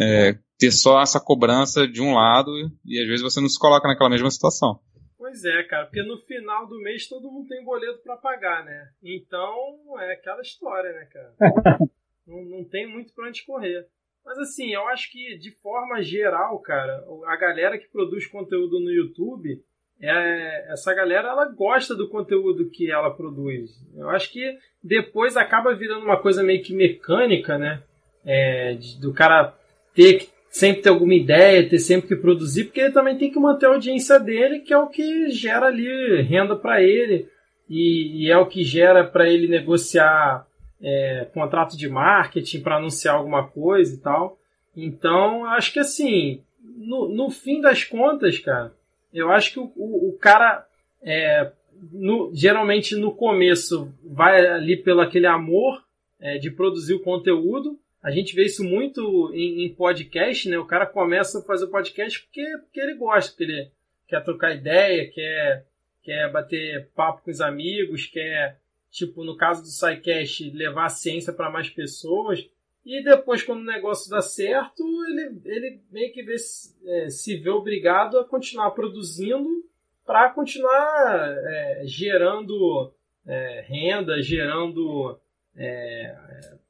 é, ter só essa cobrança de um lado e às vezes você não se coloca naquela mesma situação. Pois é, cara, porque no final do mês todo mundo tem boleto pra pagar, né? Então é aquela história, né, cara? não, não tem muito pra onde correr. Mas assim, eu acho que de forma geral, cara, a galera que produz conteúdo no YouTube, é, essa galera ela gosta do conteúdo que ela produz. Eu acho que depois acaba virando uma coisa meio que mecânica, né? É, do cara ter que sempre ter alguma ideia, ter sempre que produzir, porque ele também tem que manter a audiência dele, que é o que gera ali renda para ele e, e é o que gera para ele negociar é, contrato de marketing para anunciar alguma coisa e tal. Então, acho que assim, no, no fim das contas, cara, eu acho que o, o, o cara é, no- geralmente no começo vai ali pelo aquele amor é, de produzir o conteúdo. A gente vê isso muito em, em podcast, né? O cara começa a fazer o podcast porque, porque ele gosta, porque ele quer trocar ideia, quer, quer bater papo com os amigos, quer, tipo, no caso do SciCast, levar a ciência para mais pessoas. E depois, quando o negócio dá certo, ele, ele meio que vê, é, se vê obrigado a continuar produzindo para continuar é, gerando é, renda, gerando é,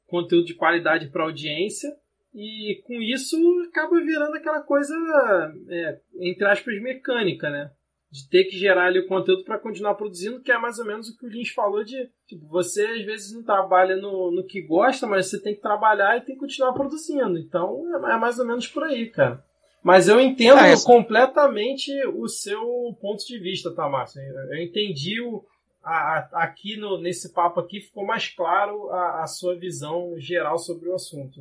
conteúdo de qualidade para audiência. E com isso acaba virando aquela coisa, é, entre aspas, mecânica, né? De ter que gerar ali o conteúdo para continuar produzindo, que é mais ou menos o que o Lins falou de tipo, você às vezes não trabalha no, no que gosta, mas você tem que trabalhar e tem que continuar produzindo. Então é, é mais ou menos por aí, cara. Mas eu entendo é, completamente o seu ponto de vista, tá, Márcio? Eu entendi o, a, a, aqui no, nesse papo aqui ficou mais claro a, a sua visão geral sobre o assunto.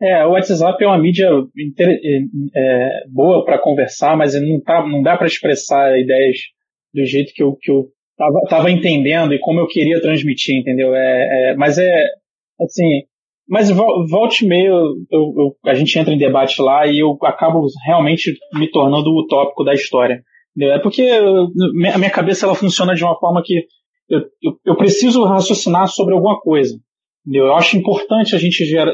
É, o WhatsApp é uma mídia inter, é, boa para conversar, mas não, tá, não dá para expressar ideias do jeito que eu, que eu tava entendendo e como eu queria transmitir, entendeu? É, é mas é, assim, mas volte e meio, eu, eu, a gente entra em debate lá e eu acabo realmente me tornando o tópico da história. Entendeu? É porque a minha cabeça ela funciona de uma forma que eu, eu, eu preciso raciocinar sobre alguma coisa. Entendeu? Eu acho importante a gente gera,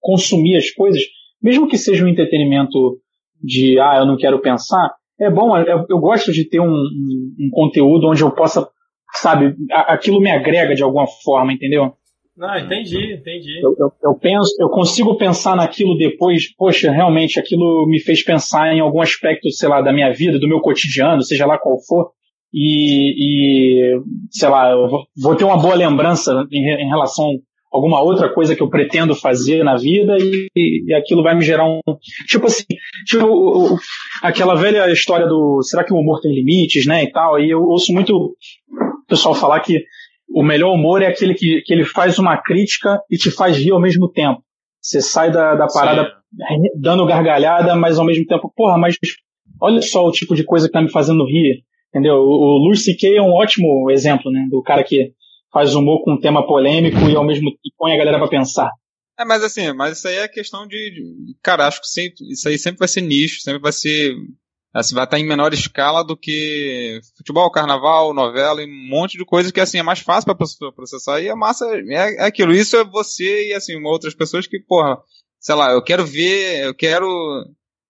consumir as coisas, mesmo que seja um entretenimento de, ah, eu não quero pensar, é bom, eu, eu gosto de ter um, um, um, conteúdo onde eu possa, sabe, aquilo me agrega de alguma forma, entendeu? Ah, entendi, entendi. Eu, eu, eu, penso, eu consigo pensar naquilo depois, poxa, realmente aquilo me fez pensar em algum aspecto, sei lá, da minha vida, do meu cotidiano, seja lá qual for, e, e sei lá, eu vou, vou ter uma boa lembrança em, em relação alguma outra coisa que eu pretendo fazer na vida e, e, aquilo vai me gerar um. Tipo assim, tipo aquela velha história do será que o humor tem limites, né? E tal. E eu ouço muito o pessoal falar que o melhor humor é aquele que, que ele faz uma crítica e te faz rir ao mesmo tempo. Você sai da, da parada Sim. dando gargalhada, mas ao mesmo tempo, porra, mas olha só o tipo de coisa que tá me fazendo rir. Entendeu? O, o Louis é um ótimo exemplo, né? Do cara que faz humor com um tema polêmico e ao mesmo tempo põe a galera para pensar. É, mas assim, mas isso aí é questão de, de, Cara, acho que sempre, isso aí sempre vai ser nicho, sempre vai ser. Assim, vai estar em menor escala do que futebol, carnaval, novela e um monte de coisas que assim é mais fácil para pessoa processar e a massa é, é aquilo. Isso é você e assim outras pessoas que, porra, sei lá, eu quero ver, eu quero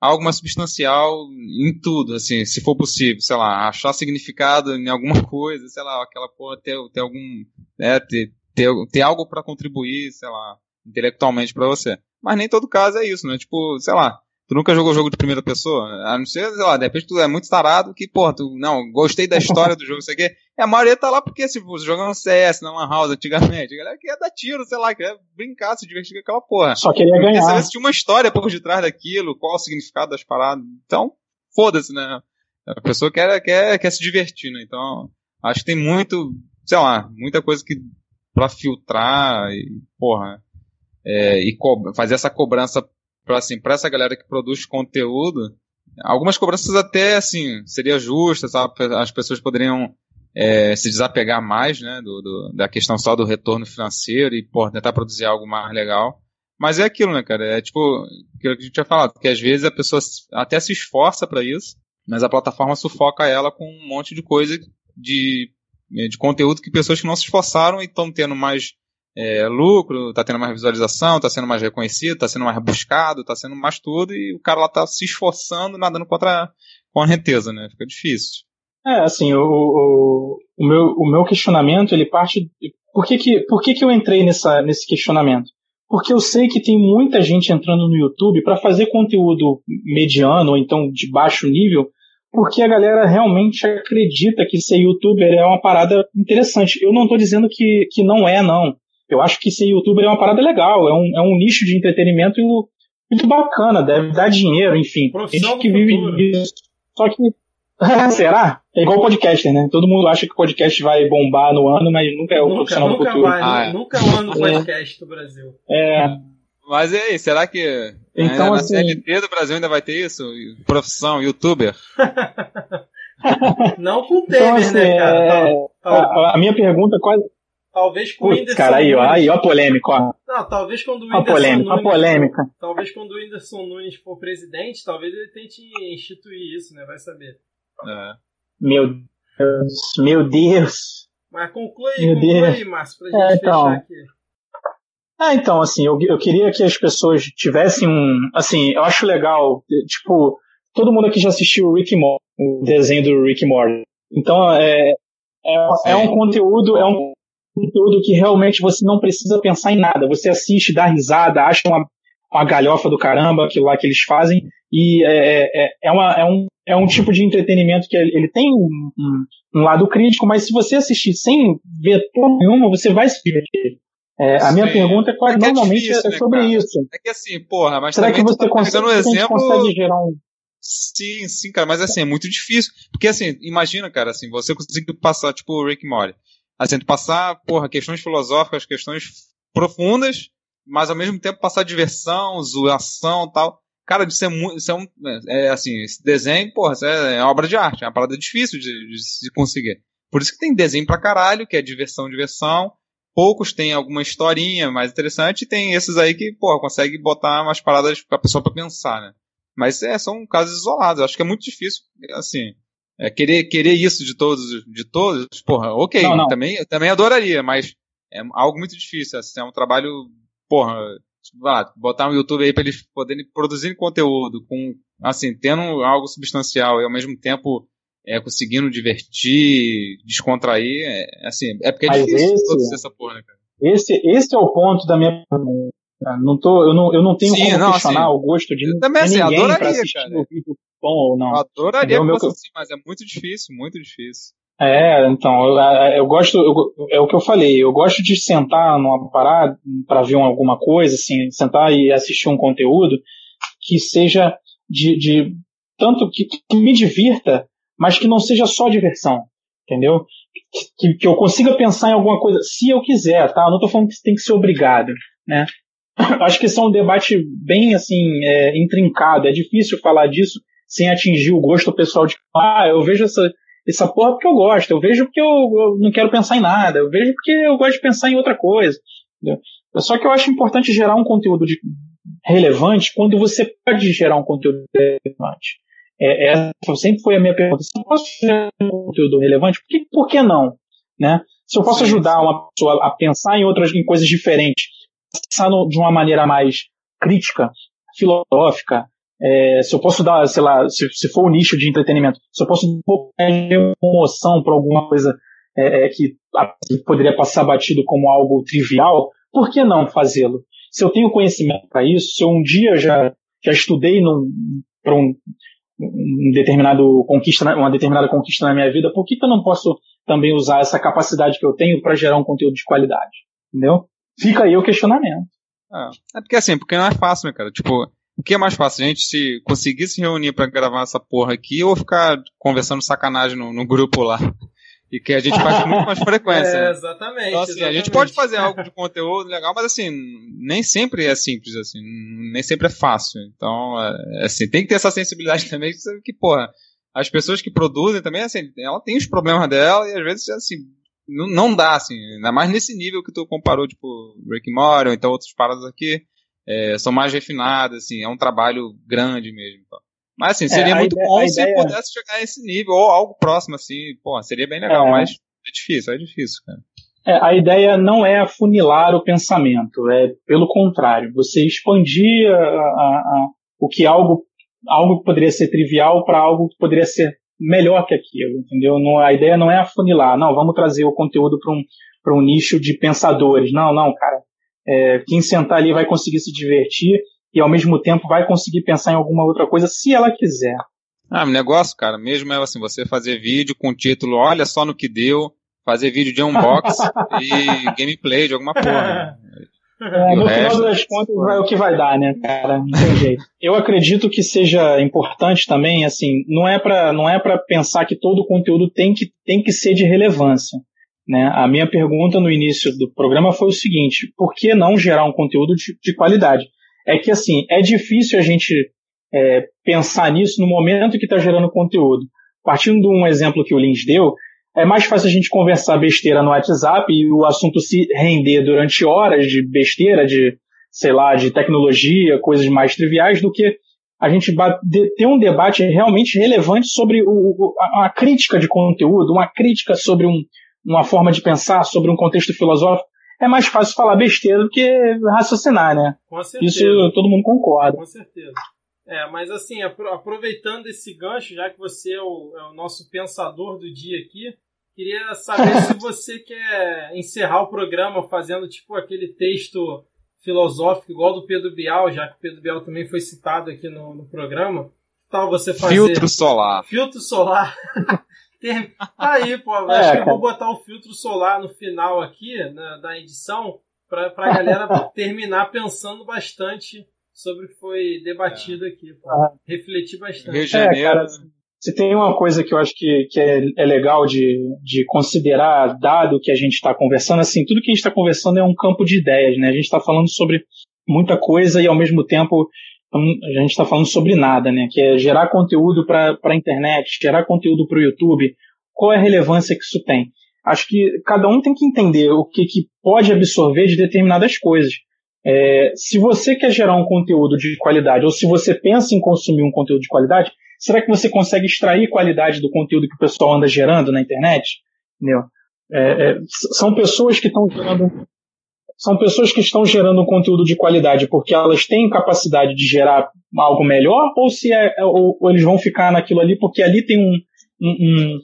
algo mais substancial em tudo, assim, se for possível, sei lá, achar significado em alguma coisa, sei lá, aquela porra ter, ter algum, né, ter, ter, ter algo para contribuir, sei lá, intelectualmente para você. Mas nem todo caso é isso, né? Tipo, sei lá, Tu nunca jogou jogo de primeira pessoa? A não ser, sei lá, de repente tu é muito tarado que, pô, tu, não, gostei da história do jogo, sei o quê. E a maioria tá lá porque, tipo, jogando CS na Lan House antigamente. A galera queria dar tiro, sei lá, queria brincar, se divertir com aquela porra. Só queria ganhar. Queria saber se tinha uma história por detrás daquilo, qual o significado das paradas. Então, foda-se, né? A pessoa quer, quer, quer se divertir, né? Então, acho que tem muito, sei lá, muita coisa que pra filtrar e, porra, é, e fazer essa cobrança para assim, pra essa galera que produz conteúdo, algumas cobranças até assim, seria justa? As pessoas poderiam é, se desapegar mais, né, do, do, da questão só do retorno financeiro e, pô, tentar produzir algo mais legal. Mas é aquilo, né, cara? É tipo, aquilo que a gente tinha falado, que às vezes a pessoa até se esforça para isso, mas a plataforma sufoca ela com um monte de coisa de, de conteúdo que pessoas que não se esforçaram e estão tendo mais é, lucro, tá tendo mais visualização, tá sendo mais reconhecido, tá sendo mais buscado, tá sendo mais tudo, e o cara lá tá se esforçando, nadando contra com a renteza, né? Fica difícil. É, assim, o, o, o, meu, o meu questionamento, ele parte... Por que que, por que que eu entrei nessa, nesse questionamento? Porque eu sei que tem muita gente entrando no YouTube para fazer conteúdo mediano ou então de baixo nível, porque a galera realmente acredita que ser youtuber é uma parada interessante. Eu não estou dizendo que, que não é, não. Eu acho que ser youtuber é uma parada legal, é um, é um nicho de entretenimento muito bacana, deve dar dinheiro, enfim. Profissão gente que vive disso. Só que. será? É igual podcaster, né? Todo mundo acha que o podcast vai bombar no ano, mas nunca é o nunca, profissional nunca do futuro. Vai, ah, é. Nunca é o ano do podcast do Brasil. É. Mas e aí, será que então, na assim, CLT do Brasil ainda vai ter isso? Profissão, youtuber? Não com Temer, então, assim, né, cara? É... A, a, minha pergunta quase, Talvez com o Whindersson cara, aí, Nunes. Aí, ó a polêmica, ó. Não, talvez quando o Whindersson a polêmica, Nunes. A polêmica. For, talvez quando o Whindersson Nunes for presidente, talvez ele tente instituir isso, né? Vai saber. É. Meu Meu Deus. Mas conclui, Meu conclui Deus. Márcio, pra gente é, então, fechar aqui. Ah, então, assim, eu, eu queria que as pessoas tivessem um. Assim, eu acho legal, tipo, todo mundo aqui já assistiu o Rick Morty, o desenho do Rick Morty. Então, é, é, é um conteúdo, é um conteúdo que realmente você não precisa pensar em nada. Você assiste, dá risada, acha uma, uma galhofa do caramba, aquilo lá que eles fazem, e é, é, é, uma, é, um, é um tipo de entretenimento que ele tem um, um, um lado crítico, mas se você assistir sem ver porra nenhuma, você vai se divertir. É, a minha pergunta é quase é, é normalmente é, difícil, é sobre né, isso. É que assim, porra, mas Será que você tá consegue, um exemplo... consegue gerar um. Sim, sim, cara, mas assim, é muito difícil. Porque assim, imagina, cara, assim, você conseguir passar, tipo o Rick Morty. Assim, passar, porra, questões filosóficas, questões profundas, mas ao mesmo tempo passar diversão, zoação tal. Cara, isso é muito. Isso é, um, é, assim, esse desenho, porra, é, é, obra de arte, é uma parada difícil de, de se conseguir. Por isso que tem desenho pra caralho, que é diversão, diversão. Poucos têm alguma historinha mais interessante e tem esses aí que, porra, consegue botar umas paradas pra pessoa pra pensar, né? Mas é, são casos isolados. Eu acho que é muito difícil, assim, é, querer, querer isso de todos, de todos, porra, ok, não, não. Também, também adoraria, mas é algo muito difícil, assim, é um trabalho, porra, lá, botar um YouTube aí para eles poderem produzir conteúdo com, assim, tendo algo substancial e ao mesmo tempo é, conseguindo divertir, descontrair, é, assim, é porque é Mas difícil esse, produzir essa porra, né, cara? Esse, esse é o ponto da minha não tô, eu, não, eu não tenho Sim, como não, questionar assim, o gosto de, também, de assim, ninguém adoraria, pra assistir cara. o vídeo bom ou não. Eu adoraria que fosse assim, mas é muito difícil, muito difícil. É, então, eu, eu gosto, eu, é o que eu falei, eu gosto de sentar numa parada para ver alguma coisa, assim, sentar e assistir um conteúdo que seja de, de tanto que, que me divirta, mas que não seja só diversão, entendeu? Que, que eu consiga pensar em alguma coisa, se eu quiser, tá? Eu não tô falando que tem que ser obrigado, né? Acho que esse é um debate bem, assim, é, intrincado, é difícil falar disso sem atingir o gosto pessoal de, ah, eu vejo essa, essa porra porque eu gosto, eu vejo porque eu, eu, não quero pensar em nada, eu vejo porque eu gosto de pensar em outra coisa. Entendeu? Só que eu acho importante gerar um conteúdo de, relevante quando você pode gerar um conteúdo relevante. É, essa sempre foi a minha pergunta. Se eu posso gerar um conteúdo relevante, por que, por que não? Né? Se eu posso ajudar uma pessoa a pensar em outras em coisas diferentes, pensar no, de uma maneira mais crítica, filosófica, é, se eu posso dar, sei lá, se, se for o um nicho de entretenimento, se eu posso dar emoção para alguma coisa é, é, que poderia passar batido como algo trivial, por que não fazê-lo? Se eu tenho conhecimento para isso, se eu um dia já, já estudei para um, um, determinado conquista, uma determinada conquista na minha vida, por que, que eu não posso também usar essa capacidade que eu tenho para gerar um conteúdo de qualidade? Entendeu? Fica aí o questionamento. É, é porque assim, porque não é fácil, né, cara? Tipo, o que é mais fácil? A gente se conseguir se reunir para gravar essa porra aqui ou ficar conversando sacanagem no, no grupo lá? E que a gente faz com muito mais frequência. É, né? exatamente, então, assim, exatamente. A gente pode fazer algo de conteúdo legal, mas assim, nem sempre é simples, assim, nem sempre é fácil. Então, é, assim, tem que ter essa sensibilidade também, que, porra, as pessoas que produzem também, assim, ela tem os problemas dela e às vezes, assim, não, não dá, assim, ainda mais nesse nível que tu comparou, tipo, Rick Morty, ou então outras paradas aqui, é, são mais refinadas, assim, é um trabalho grande mesmo. Então. Mas assim, seria é, muito ideia, bom se ideia... pudesse chegar a esse nível, ou algo próximo, assim, pô, seria bem legal, é. mas é difícil, é difícil, cara. É, a ideia não é afunilar o pensamento, é pelo contrário, você expandir a, a, a, o que algo, algo que poderia ser trivial para algo que poderia ser melhor que aquilo, entendeu? Não, a ideia não é afunilar, não, vamos trazer o conteúdo para um, um nicho de pensadores. Não, não, cara. É, quem sentar ali vai conseguir se divertir e ao mesmo tempo vai conseguir pensar em alguma outra coisa se ela quiser. Ah, o negócio, cara, mesmo é assim, você fazer vídeo com o título Olha só no que deu, fazer vídeo de unbox e gameplay de alguma porra. É, no final das contas vai o que vai dar, né, cara? Não tem jeito. Eu acredito que seja importante também, assim, não é para não é para pensar que todo o conteúdo tem que, tem que ser de relevância. Né? A minha pergunta no início do programa foi o seguinte: por que não gerar um conteúdo de, de qualidade? É que assim, é difícil a gente é, pensar nisso no momento que está gerando conteúdo. Partindo de um exemplo que o Lins deu, é mais fácil a gente conversar besteira no WhatsApp e o assunto se render durante horas de besteira, de, sei lá, de tecnologia, coisas mais triviais, do que a gente ter um debate realmente relevante sobre o, a, a, crítica de conteúdo, uma crítica sobre um, uma forma de pensar, sobre um contexto filosófico. É mais fácil falar besteira do que raciocinar, né? Com certeza. Isso todo mundo concorda. Com certeza. É, mas assim, aproveitando esse gancho, já que você é o, é o nosso pensador do dia aqui, queria saber se você quer encerrar o programa fazendo tipo aquele texto filosófico igual do Pedro Bial, já que o Pedro Bial também foi citado aqui no, no programa. Que tal você fazer. Filtro solar. Filtro solar. tá aí, pô. É, acho que eu vou botar o filtro solar no final aqui, na, da edição, pra, pra galera terminar pensando bastante sobre o que foi debatido é. aqui. Pô. Refletir bastante. Rio de Janeiro. É, cara, se tem uma coisa que eu acho que, que é, é legal de, de considerar, dado que a gente está conversando, assim, tudo que a gente está conversando é um campo de ideias, né? A gente está falando sobre muita coisa e ao mesmo tempo a gente está falando sobre nada, né? Que é gerar conteúdo para a internet, gerar conteúdo para o YouTube. Qual é a relevância que isso tem? Acho que cada um tem que entender o que, que pode absorver de determinadas coisas. É, se você quer gerar um conteúdo de qualidade, ou se você pensa em consumir um conteúdo de qualidade, será que você consegue extrair qualidade do conteúdo que o pessoal anda gerando na internet? Entendeu? É, é, são pessoas que estão gerando são pessoas que estão gerando um conteúdo de qualidade porque elas têm capacidade de gerar algo melhor ou se é, ou, ou eles vão ficar naquilo ali porque ali tem um, um,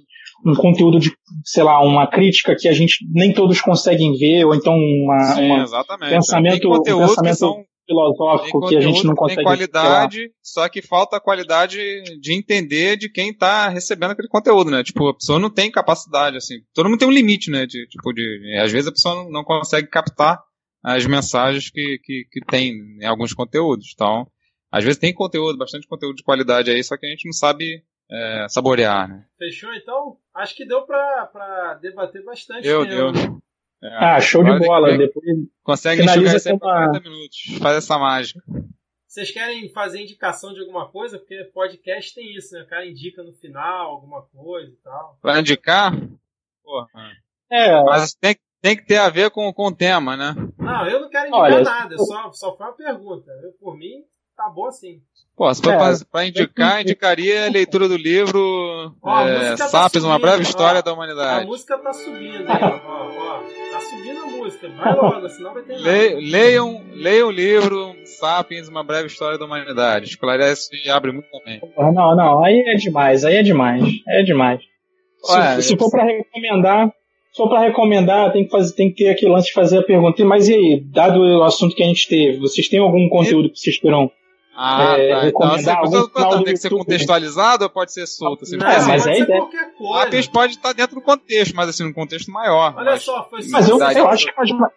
um, conteúdo de, sei lá, uma crítica que a gente nem todos conseguem ver ou então uma, Sim, uma pensamento, um pensamento são filosófico que a gente não consegue. Tem qualidade, só que falta a qualidade de entender de quem está recebendo aquele conteúdo, né? Tipo, a pessoa não tem capacidade, assim. Todo mundo tem um limite, né? De, tipo, de, às vezes a pessoa não, não consegue captar as mensagens que, que, que tem em alguns conteúdos. Então, às vezes tem conteúdo, bastante conteúdo de qualidade aí, só que a gente não sabe é, saborear, né? Fechou, então? Acho que deu pra, pra debater bastante. Deu, mesmo. deu. É, ah, show de bola. Depois consegue enxugar isso em 40 minutos. Faz essa mágica. Vocês querem fazer indicação de alguma coisa? Porque podcast tem isso, né? O cara indica no final alguma coisa e tal. Vai indicar? Porra. É. Mas tem, tem que ter a ver com, com o tema, né? Não, eu não quero indicar Olha, nada. Só, só foi uma pergunta. Eu, por mim, tá bom assim. Pô, se for é, pra, pra, indicar, indicaria a leitura do livro ó, é, tá Sapiens, Uma Breve História ó, da Humanidade. A música tá subindo aí, ó, ó, Tá subindo a música. Vai logo, senão vai ter Le, leiam, leiam o livro Sapiens, Uma Breve História da Humanidade. Esclarece e abre muito também. Não, não, aí é demais, aí é demais. É demais. Ué, se, se for pra recomendar, só para recomendar, tem que, fazer, tem que ter aquele lance de fazer a pergunta. Mas e aí, dado o assunto que a gente teve, vocês têm algum conteúdo que vocês queiram ah, é, tá. Então, assim, tem que ser contextualizado ou pode ser solto? Assim, não, é, mas é ideia. qualquer coisa. A peixe pode estar dentro do contexto, mas assim, num contexto maior. Olha mas... só, foi Mas eu, eu acho que faz mais.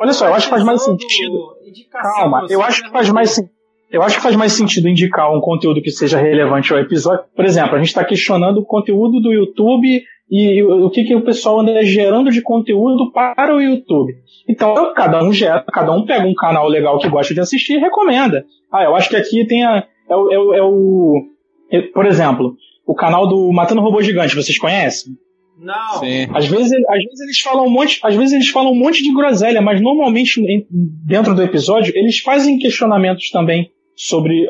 Olha só, eu acho que faz mais sentido. Calma, eu acho que faz mais sentido. Eu acho que faz mais sentido indicar um conteúdo que seja relevante ao episódio. Por exemplo, a gente está questionando o conteúdo do YouTube e o que, que o pessoal anda gerando de conteúdo para o YouTube. Então, cada um gera, cada um pega um canal legal que gosta de assistir e recomenda. Ah, eu acho que aqui tem a. É, o, é, o, é o é, por exemplo, o canal do Matando Robô Gigante, vocês conhecem? Não. Sim. Às vezes, às vezes eles falam um monte, às vezes eles falam um monte de groselha, mas normalmente dentro do episódio eles fazem questionamentos também sobre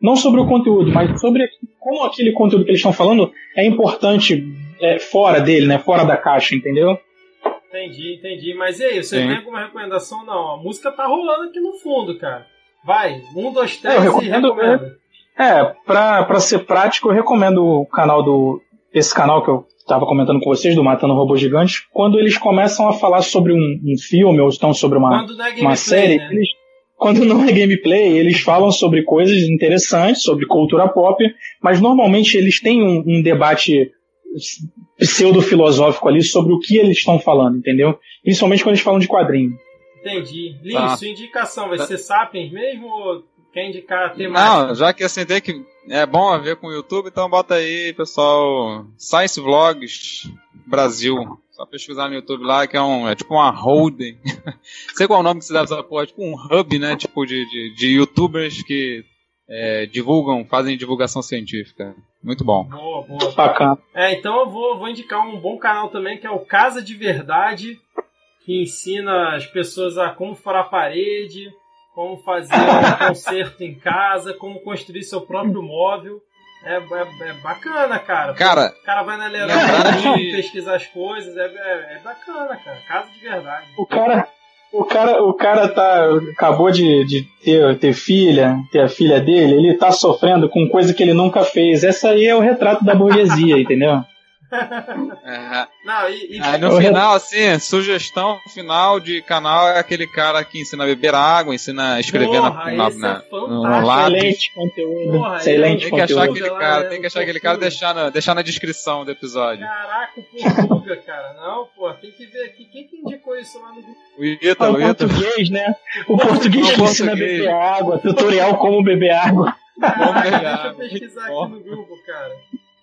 não sobre o conteúdo, mas sobre como aquele conteúdo que eles estão falando é importante é, fora dele, né? Fora da caixa, entendeu? Entendi, entendi. Mas e aí, você Sim. tem alguma recomendação? Não, a música tá rolando aqui no fundo, cara. Vai, um, dois, três é, eu recomendo, e. É, pra, pra ser prático, eu recomendo o canal do. Esse canal que eu estava comentando com vocês, do Matando Robô Gigante, quando eles começam a falar sobre um, um filme ou estão sobre uma, é uma série, né? eles, quando não é gameplay, eles falam sobre coisas interessantes, sobre cultura pop, mas normalmente eles têm um, um debate pseudo-filosófico ali sobre o que eles estão falando, entendeu? Principalmente quando eles falam de quadrinho. Entendi. Lin, ah. sua indicação vai ser Sapiens mesmo ou quer indicar temática? Não, já que assim tem que é bom a ver com o YouTube, então bota aí, pessoal, Science Vlogs Brasil. Só pesquisar no YouTube lá, que é um. É tipo uma holding. Sei qual é o nome que se dá essa porra, é tipo um hub, né? Tipo de, de, de youtubers que é, divulgam, fazem divulgação científica. Muito bom. Boa, boa. Bacana. É, então eu vou, vou indicar um bom canal também, que é o Casa de Verdade, que ensina as pessoas a como furar a parede, como fazer um concerto em casa, como construir seu próprio móvel. É, é, é bacana, cara. Cara, o cara vai na Leroy de... pesquisar as coisas, é, é, é, bacana, cara. Casa de verdade. O cara, o cara, o cara tá, acabou de, de ter, ter filha, ter a filha dele, ele tá sofrendo com coisa que ele nunca fez. Essa aí é o retrato da burguesia, entendeu? É. Não, e, e... Aí no final, assim, sugestão final de canal é aquele cara que ensina a beber água, ensina a escrever Porra, na, na, é no lápis. Excelente conteúdo. Porra, excelente tem que achar aquele cara, tem que achar aquele cara e deixar na, deixar na descrição do episódio. Caraca, o Portuga, cara. Não, pô, tem que ver aqui. Quem que indicou isso lá no? O Ítalo, ah, o, o português, né? O português que ensina a beber água, tutorial como beber água. Caraca, deixa eu pesquisar aqui no grupo, cara.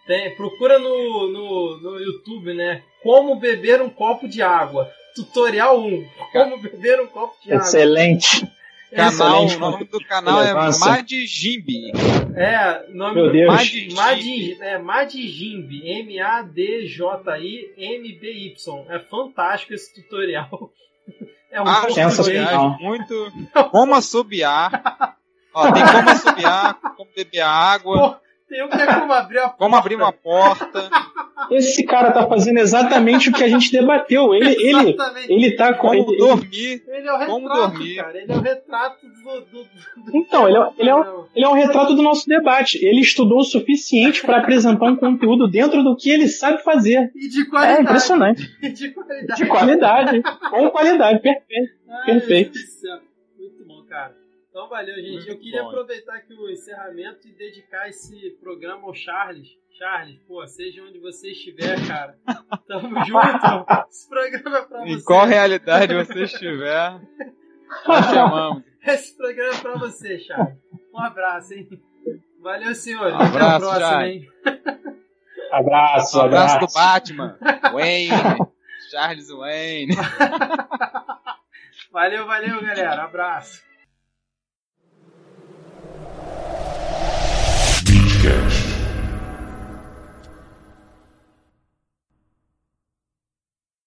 Tem, procura no, no, no YouTube, né? Como beber um copo de água. Tutorial 1. Como beber um copo de água. Excelente. Canal, o nome do canal é Madjimbi. É, nome Meu Deus. É Madjimbi. M-A-D-J-I-M-B-Y. É fantástico esse tutorial. É um ah, sensacional. Muito. Como assobiar. Ó, tem como assobiar, como beber água. Tem um que é como abrir a porta. Como abrir uma porta. Esse cara tá fazendo exatamente o que a gente debateu. Ele, ele, ele tá com. Como ele, dormir. Ele é o retrato, como dormir. cara. Ele é o retrato do. do, do então, ele é, ele, é o, ele é o retrato do nosso debate. Ele estudou o suficiente para apresentar um conteúdo dentro do que ele sabe fazer. E de qualidade. É impressionante. E de qualidade. De qualidade. com qualidade. Perfeito. Ai, Perfeito. Muito bom, cara. Então valeu, gente. Muito eu queria bom. aproveitar aqui o encerramento e dedicar esse programa ao Charles. Charles, pô, seja onde você estiver, cara. Tamo junto. Esse programa é pra você. Em qual realidade você estiver, nós te amamos. Esse programa é pra você, Charles. Um abraço, hein? Valeu, senhor. Um Até a próxima, Charles. hein? Abraço, um abraço. abraço do Batman. Wayne. Charles Wayne. Valeu, valeu, galera. Abraço. Beach cash.